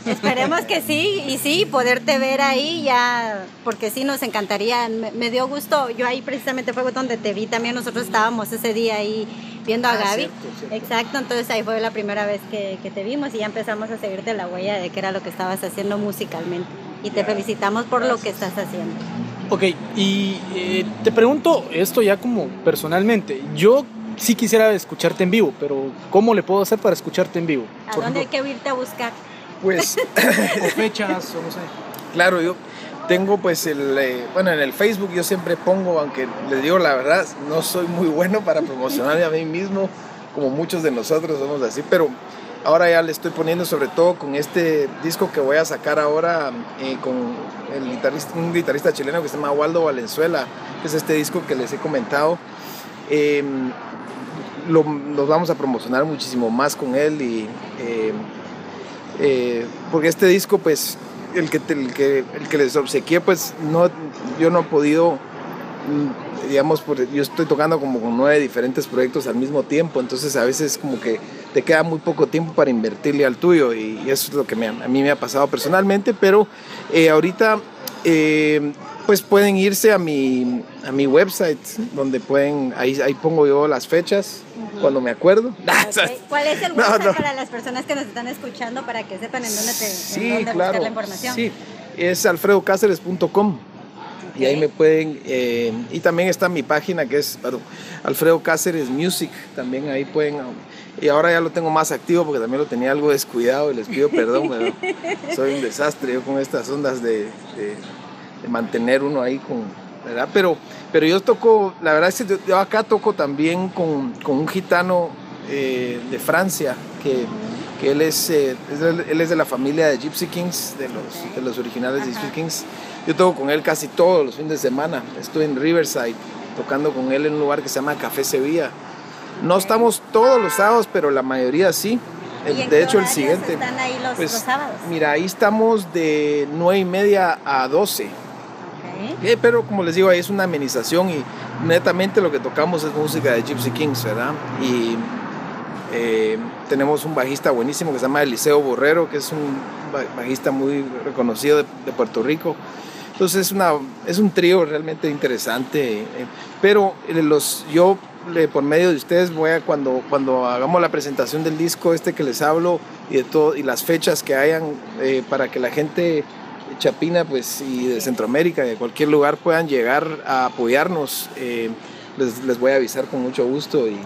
esperemos que sí, y sí, poderte ver ahí ya, porque sí nos encantaría. Me, me dio gusto, yo ahí precisamente fue donde te vi también, nosotros estábamos ese día ahí viendo a Ah, Gaby. cierto, cierto. Exacto, entonces ahí fue la primera vez que, que te vimos y ya empezamos a seguirte la huella de qué era lo que estabas haciendo musicalmente. Y te felicitamos por lo que estás haciendo. Ok, y eh, te pregunto esto ya como personalmente. Yo sí quisiera escucharte en vivo, pero ¿cómo le puedo hacer para escucharte en vivo? ¿A Por dónde hay que irte a buscar? Pues o fechas, o no sé. Claro, yo tengo pues el, eh, bueno, en el Facebook yo siempre pongo, aunque les digo la verdad, no soy muy bueno para promocionarme a mí mismo, como muchos de nosotros somos así, pero ahora ya le estoy poniendo sobre todo con este disco que voy a sacar ahora eh, con el guitarrista, un guitarrista chileno que se llama Waldo Valenzuela, que es este disco que les he comentado. Eh, lo, nos vamos a promocionar muchísimo más con él y eh, porque este disco pues el que, el que, el que les obsequié pues no, yo no he podido mm, digamos yo estoy tocando como con nueve diferentes proyectos al mismo tiempo entonces a veces como que te queda muy poco tiempo para invertirle al tuyo y, y eso es lo que me- a mí me ha pasado personalmente pero eh, ahorita eh, pues pueden irse a mi, a mi website donde pueden ahí, ahí pongo yo las fechas cuando me acuerdo Ok, ¿Cuál es el No, no. para las personas que nos están escuchando para que sepan en dónde, te, en Sí, buscar claro. la información? Sí, es alfredocáceres.com. Y ahí me pueden, eh, y también está mi página que es perdón, Alfredo Cáceres Music, también ahí pueden, y ahora ya lo tengo más activo porque también lo tenía algo descuidado y les pido perdón, pero soy un desastre yo con estas ondas de, de- de mantener uno ahí con, ¿verdad? Pero, pero yo toco, la verdad es que yo, acá toco también con, con un gitano eh, de Francia, que, que él, es, eh, él es de la familia de Gypsy Kings, de los, de los originales de. Gypsy Kings. Yo toco con él casi todos los fines de semana. Estoy en Riverside tocando con él en un lugar que se llama Café Sevilla. No estamos todos los sábados, pero la mayoría sí. El- ¿Y en de hecho, el siguiente. están ahí los, Pues, los sábados? Mira, ahí estamos de 9 y media a 12. Eh, pero como les digo, ahí es una amenización y netamente lo que tocamos es música de Gypsy Kings, ¿verdad? Y eh, tenemos un bajista buenísimo que se llama Eliseo Borrero, que es un ba- bajista muy reconocido de, de Puerto Rico. Entonces es, una, es un trío realmente interesante, eh, pero eh, los, yo eh, por medio de ustedes voy a cuando, cuando hagamos la presentación del disco este que les hablo y de todo y las fechas que hayan eh, para que la gente Chapina pues y de Centroamérica de cualquier lugar puedan llegar a apoyarnos eh, les, les voy a avisar con mucho gusto y,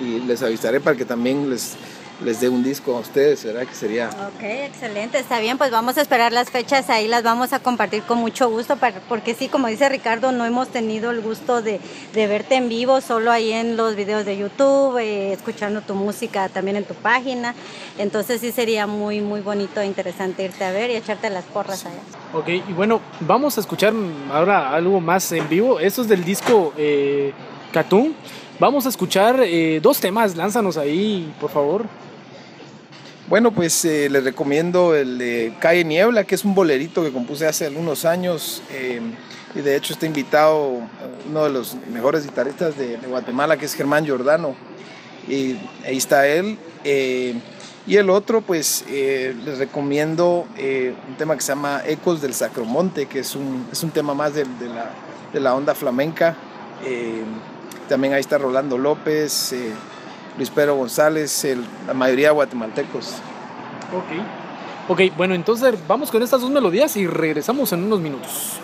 y les avisaré para que también les, les dé un disco a ustedes, ¿verdad? Que sería... Ok, excelente, está bien, pues vamos a esperar las fechas, ahí las vamos a compartir con mucho gusto, para- porque sí, como dice Ricardo, no hemos tenido el gusto de, de verte en vivo, solo ahí en los videos de YouTube, eh, escuchando tu música también en tu página, entonces sí sería muy, muy bonito e interesante irte a ver y echarte las porras allá. Ok, y bueno, vamos a escuchar ahora algo más en vivo. Esto es del disco eh, Cartoon. Vamos a escuchar eh, dos temas, lánzanos ahí, por favor. Bueno, pues eh, les recomiendo el de Calle Niebla, que es un bolerito que compuse hace algunos años. eh, y de hecho está invitado uno de los mejores guitarristas de, Guatemala, que es Germán Giordano. Y ahí está él. eh, y el otro, pues eh, les recomiendo un tema que se llama Ecos del Sacromonte, que es un, es un tema más de, de la, de la onda flamenca. también ahí está Rolando López. Luis Pedro González, la mayoría guatemaltecos. Ok. Ok, bueno, entonces vamos con estas dos melodías y regresamos en unos minutos.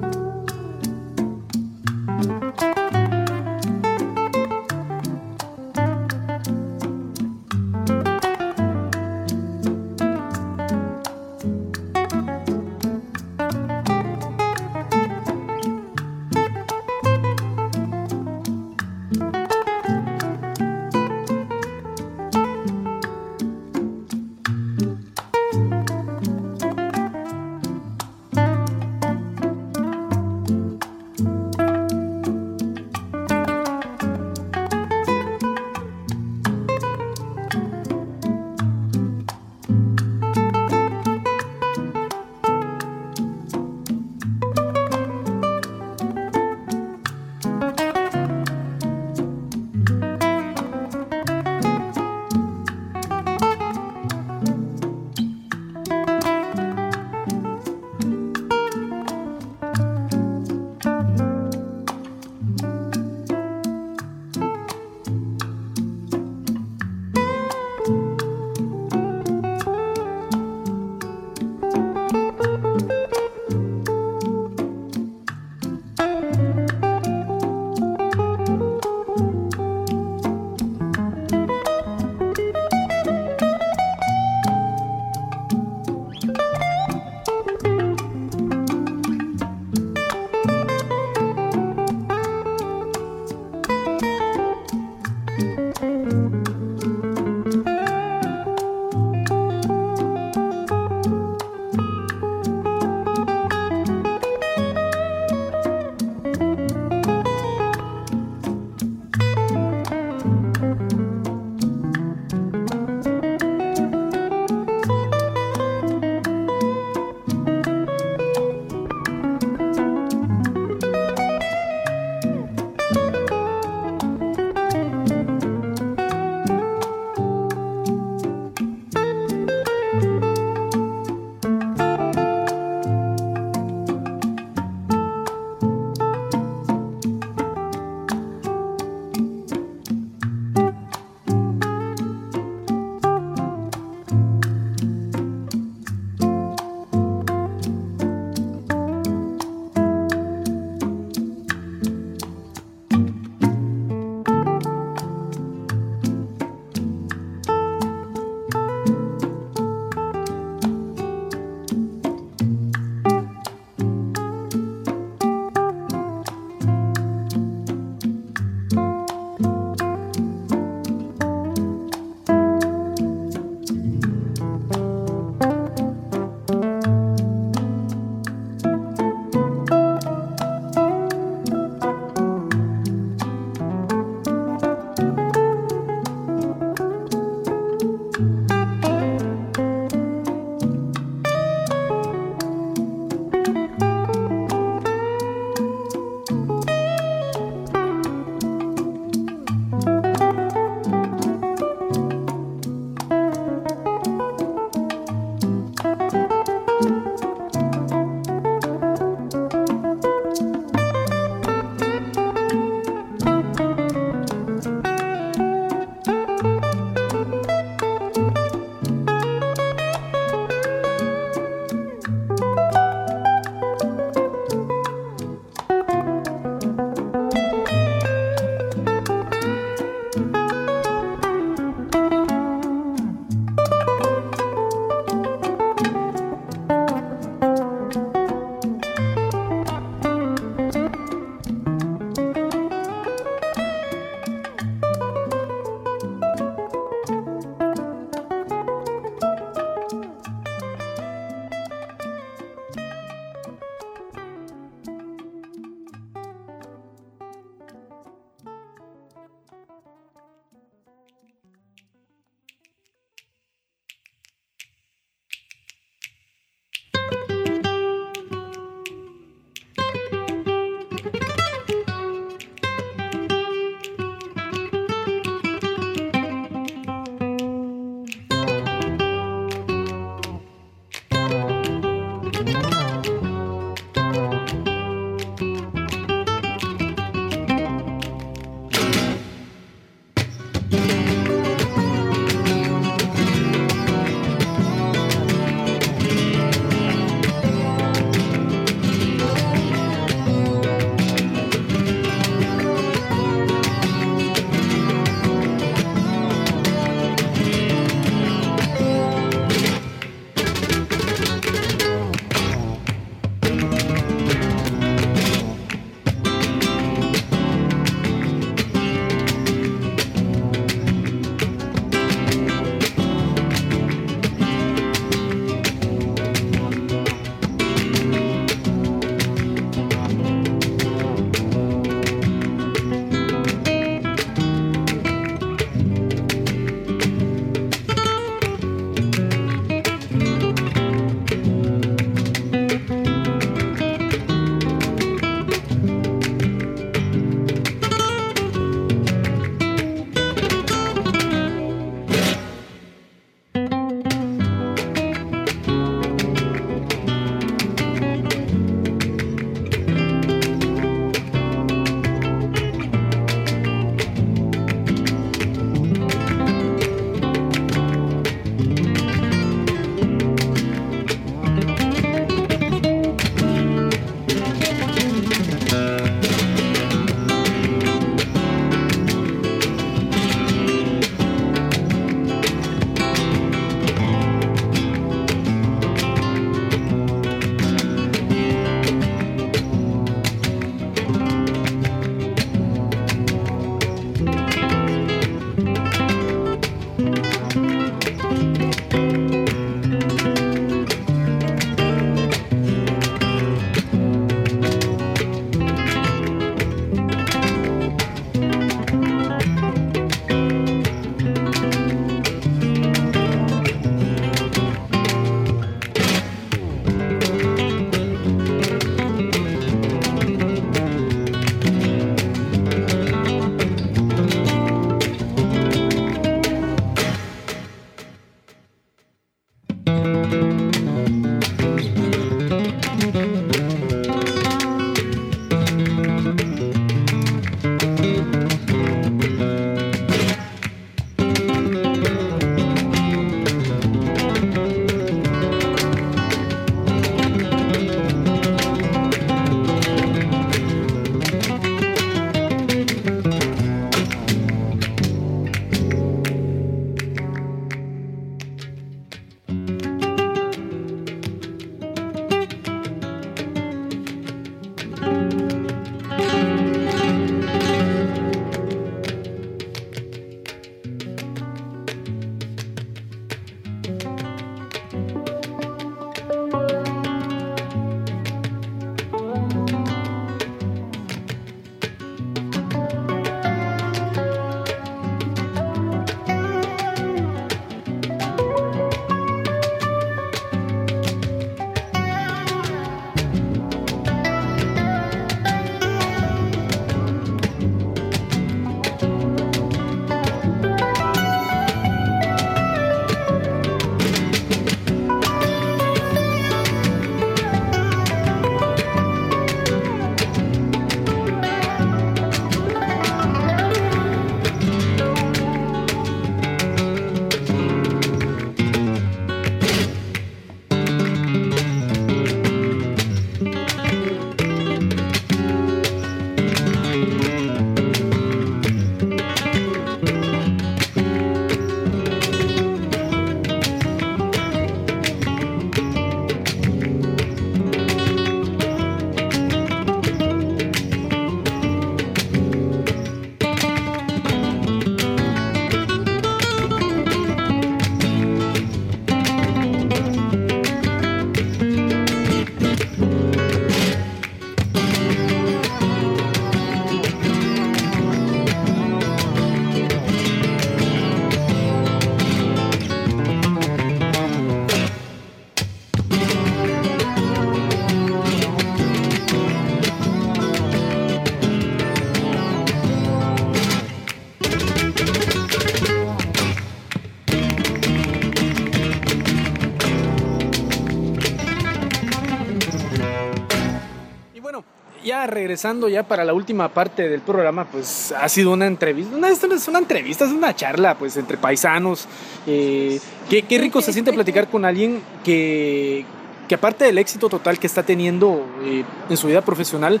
Regresando ya para la última parte del programa, pues ha sido una entrevista, no es una entrevista, es una charla pues entre paisanos. Eh, qué, qué rico se siente platicar con alguien que, que aparte del éxito total que está teniendo eh, en su vida profesional,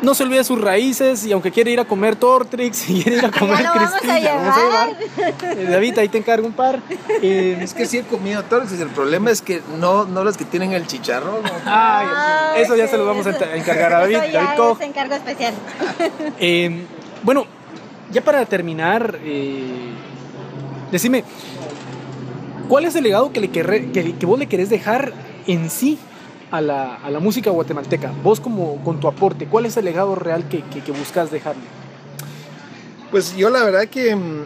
no se olvide sus raíces y aunque quiere ir a comer Tortrix y quiere ir a comer lo vamos a Cristina, vamos a llevar. Eh, David, ahí te encargo un par. Eh, Es que sí he comido torres. El problema es que no, no las que tienen el chicharrón. ¿no? ay, Ay, eso ya sí. se lo vamos a encargar a David. Eso ya David Koch. es encargo especial. Eh, bueno, ya para terminar, eh, decime, ¿cuál es el legado que, le querré- que, que vos le querés dejar en sí a la, a la música guatemalteca? Vos como con tu aporte, ¿cuál es el legado real que, que, buscas dejarle? Pues yo la verdad que mm,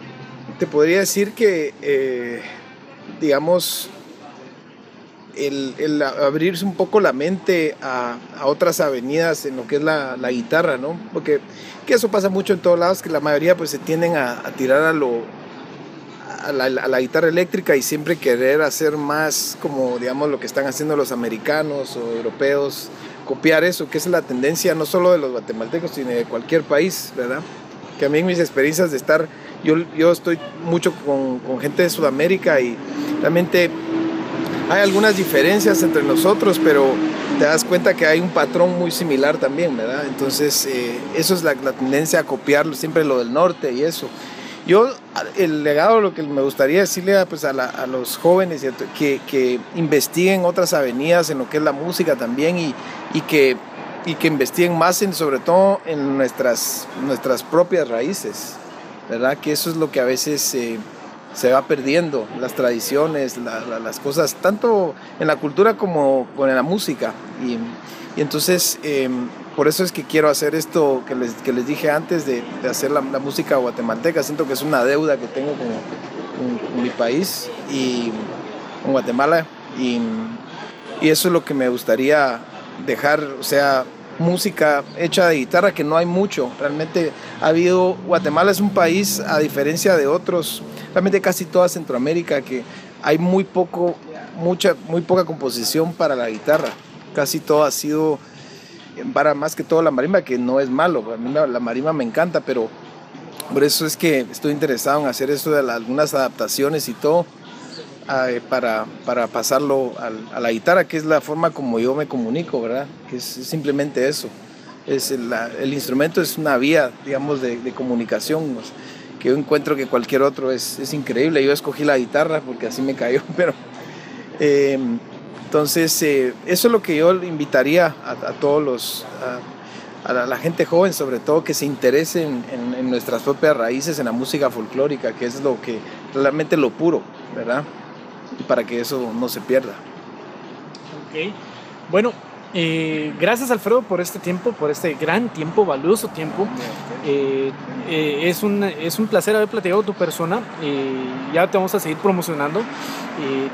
te podría decir que, eh, digamos, el, abrirse un poco la mente a, a otras avenidas en lo que es la, la guitarra, ¿no? Porque que eso pasa mucho en todos lados, que la mayoría pues se tienden a, a tirar a lo a la, a la guitarra eléctrica y siempre querer hacer más como digamos lo que están haciendo los americanos o europeos, copiar eso, que es la tendencia no solo de los guatemaltecos, sino de cualquier país, ¿verdad? Que a mí en mis experiencias de estar, yo, yo estoy mucho con, con gente de Sudamérica y realmente hay algunas diferencias entre nosotros, pero te das cuenta que hay un patrón muy similar también, ¿verdad? Entonces, eh, eso es la, la tendencia a copiar siempre lo del norte y eso. Yo, el legado, lo que me gustaría decirle a, pues, a, los jóvenes que, que investiguen otras avenidas en lo que es la música también y, y que, y que investiguen más en, sobre todo en nuestras, nuestras propias raíces, ¿verdad? Que eso es lo que a veces eh, se va perdiendo, las tradiciones, la- la- las cosas, tanto en la cultura como, como la música. Y, y entonces, eh, por eso es que quiero hacer esto que les, que les dije antes de, hacer la, música guatemalteca. Siento que es una deuda que tengo con, con- con mi país y con Guatemala. Y, y eso es lo que me gustaría dejar, o sea, música hecha de guitarra, que no hay mucho. Realmente ha habido, Guatemala es un país, a diferencia de otros, realmente casi toda Centroamérica, que hay muy poco, mucha, muy poca composición para la guitarra. Casi todo ha sido para más que todo la marimba, que no es malo. A mí la, marimba me encanta, pero por eso es que estoy interesado en hacer eso de algunas adaptaciones y todo eh, para, para pasarlo a la guitarra, que es la forma como yo me comunico, ¿verdad? Que es simplemente eso. Es el, instrumento es una vía, digamos, de, de comunicación que yo encuentro que cualquier otro es, es increíble. Yo escogí la guitarra porque así me cayó, pero... eh, entonces, eh, eso es lo que yo invitaría a, todos los, a, la, gente joven, sobre todo, que se interesen en, nuestras propias raíces, en la música folclórica, que es lo que realmente lo puro, ¿verdad? Para que eso no se pierda. Ok. Bueno, eh, gracias Alfredo por este tiempo, por este gran tiempo, valioso tiempo. Eh, es, un, es un placer haber platicado tu persona. ya te vamos a seguir promocionando.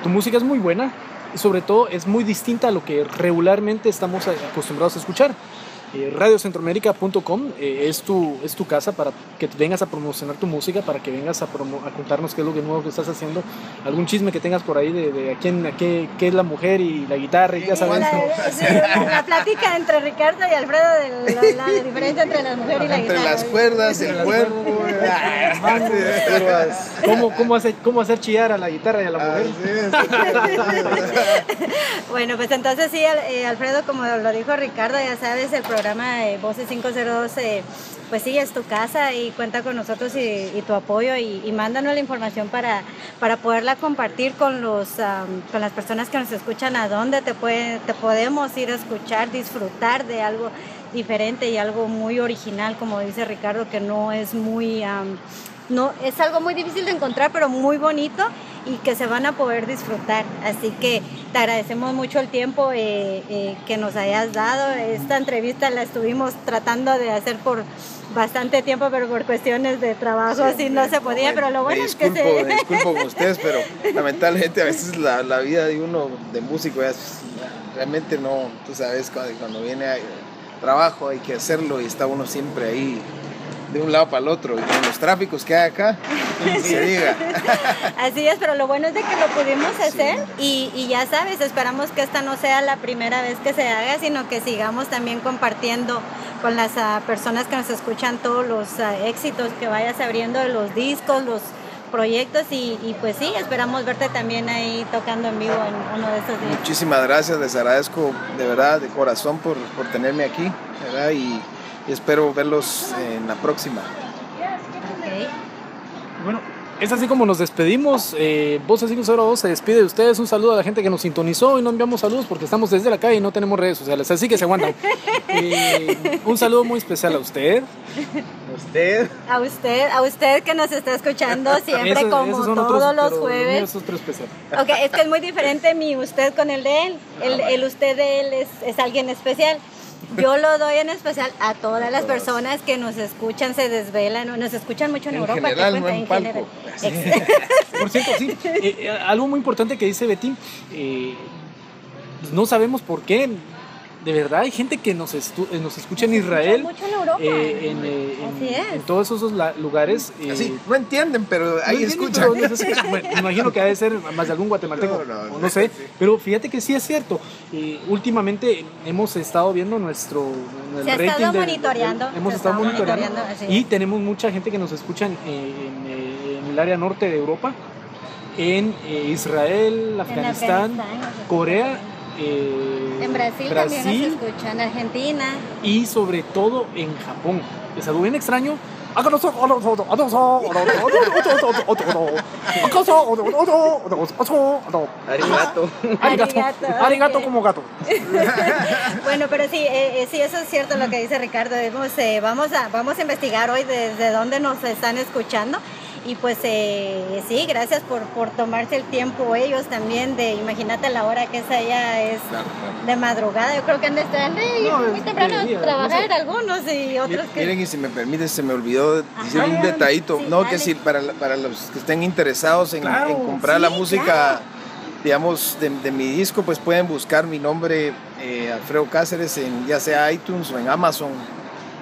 Tu música es muy buena sobre todo es muy distinta a lo que regularmente estamos acostumbrados a escuchar. Eh, radiocentroamérica.com eh, es, tu, es tu casa para que vengas a promocionar tu música, para que vengas a, promo- a contarnos qué es lo que nuevo que estás haciendo, algún chisme que tengas por ahí de, de a quién, a qué, qué es la mujer y la guitarra, y ya sabes. Sí, la plática entre Ricardo y Alfredo de la, la diferencia entre la mujer y la Entre guitarra. las cuerdas, el cuerpo. ¿Cómo, cómo, hacer, ¿Cómo hacer chillar a la guitarra y a la mujer? Bueno, pues entonces sí, eh, Alfredo, como lo dijo Ricardo, ya sabes, el programa eh, Voces 502, eh, pues sí, es tu casa y cuenta con nosotros y, y tu apoyo y, mándanos la información para, para poderla compartir con, los, con las personas que nos escuchan, a dónde te, puede, te podemos ir a escuchar, disfrutar de algo diferente y algo muy original, como dice Ricardo, que no es muy... am, no, es algo muy difícil de encontrar, pero muy bonito y que se van a poder disfrutar. Así que te agradecemos mucho el tiempo eh, eh, que nos hayas dado. Esta entrevista la estuvimos tratando de hacer por bastante tiempo, pero por cuestiones de trabajo así no se podía. Pero lo bueno me es que disculpo, se... me disculpo con ustedes, pero lamentablemente a veces la, la vida de uno de músico es, realmente no, tú sabes, cuando, cuando viene a- trabajo hay que hacerlo y está uno siempre ahí de un lado para el otro. Y con los tráficos que hay acá, se diga. Así es, pero lo bueno es de que lo pudimos hacer y, y ya sabes, esperamos que esta no sea la primera vez que se haga, sino que sigamos también compartiendo con las ah, personas que nos escuchan todos los ah, éxitos que vayas abriendo de los discos, los proyectos y, y pues sí, esperamos verte también ahí tocando en vivo en uno de estos días. Muchísimas gracias, les agradezco de verdad, de corazón por, por tenerme aquí, ¿verdad? Y, y espero verlos en la próxima. Ok. Bueno, es así como nos despedimos. Eh, Voz 502 se despide de ustedes. Un saludo a la gente que nos sintonizó y no enviamos saludos porque estamos desde la calle y no tenemos redes sociales, así que se aguantan. Eh, un saludo muy especial a usted. Usted. A usted, a usted que nos está escuchando siempre Esos- como esos todos otros, los jueves. Es otro especial. Ok, es que es muy diferente mi usted con el de él. El, el usted de él es, es alguien especial. Yo lo doy en especial a todas las personas que nos escuchan, se desvelan, nos escuchan mucho en, En Europa. general, no en en palco. general. Por cierto, sí, eh, eh, algo muy importante que dice Betty, eh, no sabemos por qué. De verdad, hay gente que nos, estu- eh, nos escucha en Israel, Mucho en Europa. eh, en, eh, en- todos esos lugares. eh, Así, no entienden, pero ahí no escuchan. pero escuchan. Bueno, imagino que ha de ser más de algún guatemalteco, No, no, o no no, sé, sí. pero fíjate que sí es cierto. Eh, últimamente hemos estado viendo nuestro el Se ha rating estado monitoreando, hemos estado estado monitoreando, y tenemos mucha gente que nos escucha en, en, en el área norte de Europa, en eh, Israel, Afganistán, Afganistán, Corea. Eh, En Brasil, Brasil también nos escuchan, Argentina. y sobre todo en Japón. Es algo bien extraño. Arigato. Arigato. Arigato como gato. Bueno, pero sí, eh, eh, sí, eso es cierto lo que dice Ricardo. Hemos, eh, vamos, a, vamos a investigar hoy desde dónde nos están escuchando. Y pues eh, sí, gracias por, por tomarse el tiempo ellos también de, imagínate la hora que es allá, es Claro, claro. de madrugada. Yo creo que han de estar No, muy es temprano a trabajar no sé. algunos y otros que... Miren, y si me permite, se me olvidó decir Ajá. un detallito. Sí, no, dale. que si para, la- para los que estén interesados en, Claro, en comprar sí, la música, claro. digamos, de, de mi disco, pues pueden buscar mi nombre, eh, Alfredo Cáceres, en ya sea iTunes o en Amazon.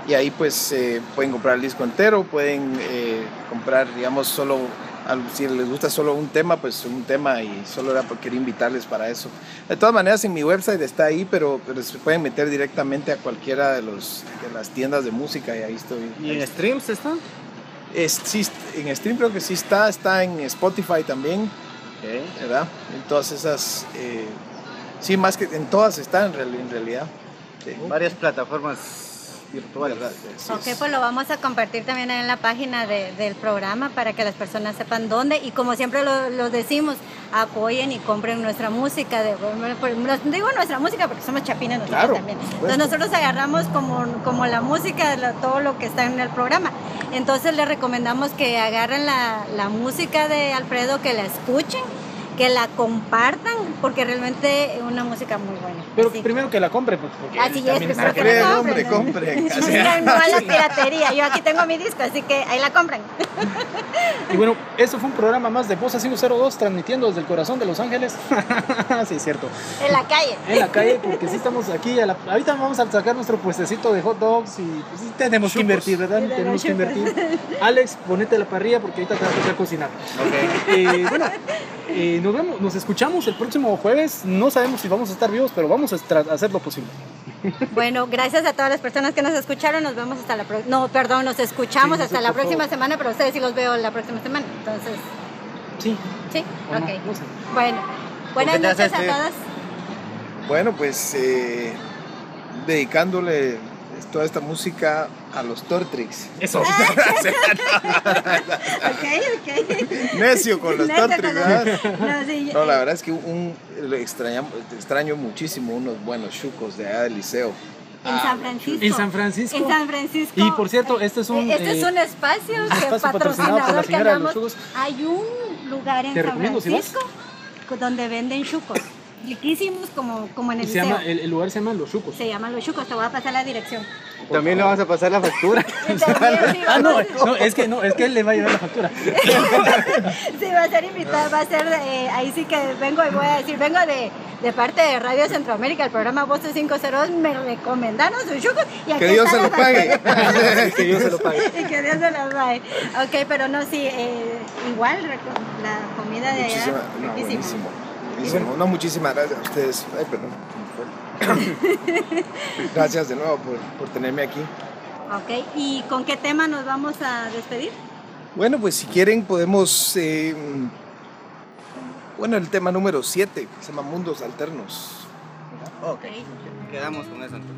Y ahí pues eh, pueden comprar el disco entero, pueden eh, comprar, digamos, solo, si les gusta solo un tema, pues un tema y solo era porque quería invitarles para eso. De todas maneras, en mi website está ahí, pero, pero se pueden meter directamente a cualquiera de, los, de las tiendas de música y ahí estoy. ¿Y en streams está? Es, sí, en stream creo que sí está, está en Spotify también, ¿verdad? En todas esas, eh, sí, más que en todas están en, real- en realidad. Sí. Varias plataformas virtuales. ¿Verdad? Sí, Ok, es- pues lo vamos a compartir también en la página de- del programa para que las personas sepan dónde y como siempre lo, lo decimos, apoyen y compren nuestra música. De, digo nuestra música porque somos chapines nosotros Claro, también. Entonces nosotros agarramos como, como la música, lo- todo lo que está en el programa. Entonces les recomendamos que agarren la, la música de Alfredo, que la escuchen, que la compartan, porque realmente es una música muy buena. Pero Así- primero que la compre, pues, porque Así es, primero que la hombre, compren. Así- Oigan, no a la piratería. Yo aquí tengo mi disco, así que ahí la compran. Y bueno, eso fue un programa más de Voz 502 transmitiendo desde el corazón de Los Ángeles. sí, es cierto. En la calle. En la calle, porque sí estamos aquí. a la- ahorita vamos a sacar nuestro puestecito de hot dogs y pues, sí tenemos que invertir, ¿verdad? Tenemos que invertir. Alex, ponete la parrilla porque ahorita te va a cocinar. Eh, bueno, eh, nos vemos, nos escuchamos el próximo jueves. No sabemos si vamos a estar vivos, pero vamos a hacer lo posible. Bueno, gracias a todas las personas que nos escucharon. Nos vemos hasta la próxima. No, perdón, nos escuchamos Sí, hasta la próxima favor. semana, pero ustedes sí los veo la próxima semana. Entonces, Sí, sí, no, ok. no sé. Bueno, buenas noches a eh? todas. Bueno, pues eh, dedicándole toda esta música a los Tortrix. Eso. Ok, ok. Necio con los Tortrix, ¿verdad? No, sí, No, la eh, verdad es que un, le extrañamos- extraño muchísimo unos buenos chucos de allá del liceo. En San Francisco. En San Francisco. En San Francisco. Y por cierto, este es un, Este es eh, un espacio, que espacio patrocinado por la patrocinador que de los andamos. chucos. Hay un lugar en San si. Francisco donde venden chucos. Riquísimos como, como en el Se liceo. llama, el, el lugar se llama Los Chucos. Se llaman los chucos, te voy a pasar la dirección. También le vamos a pasar la factura. Sí, Ah, no, es que no, es que él le va a llevar la factura. Sí, va a ser invitada, va a ser, eh, ahí sí que vengo y voy a decir, vengo de, de parte de Radio Centroamérica, el programa Voces 502, me recomendaron sus chucos y aquí Que Dios se la lo pague. que Dios se lo pague. y que Dios se los pague. Ok, pero no, sí, eh, igual la comida de allá, Muchísima, no. Buenísimo. No, muchísimas gracias a ustedes. Ay, perdón. gracias de nuevo por, por tenerme aquí. Ok, ¿y con qué tema nos vamos a despedir? Bueno, pues si quieren podemos... eh, bueno, el tema número 7, se llama Mundos Alternos. Ok, quedamos con eso entonces.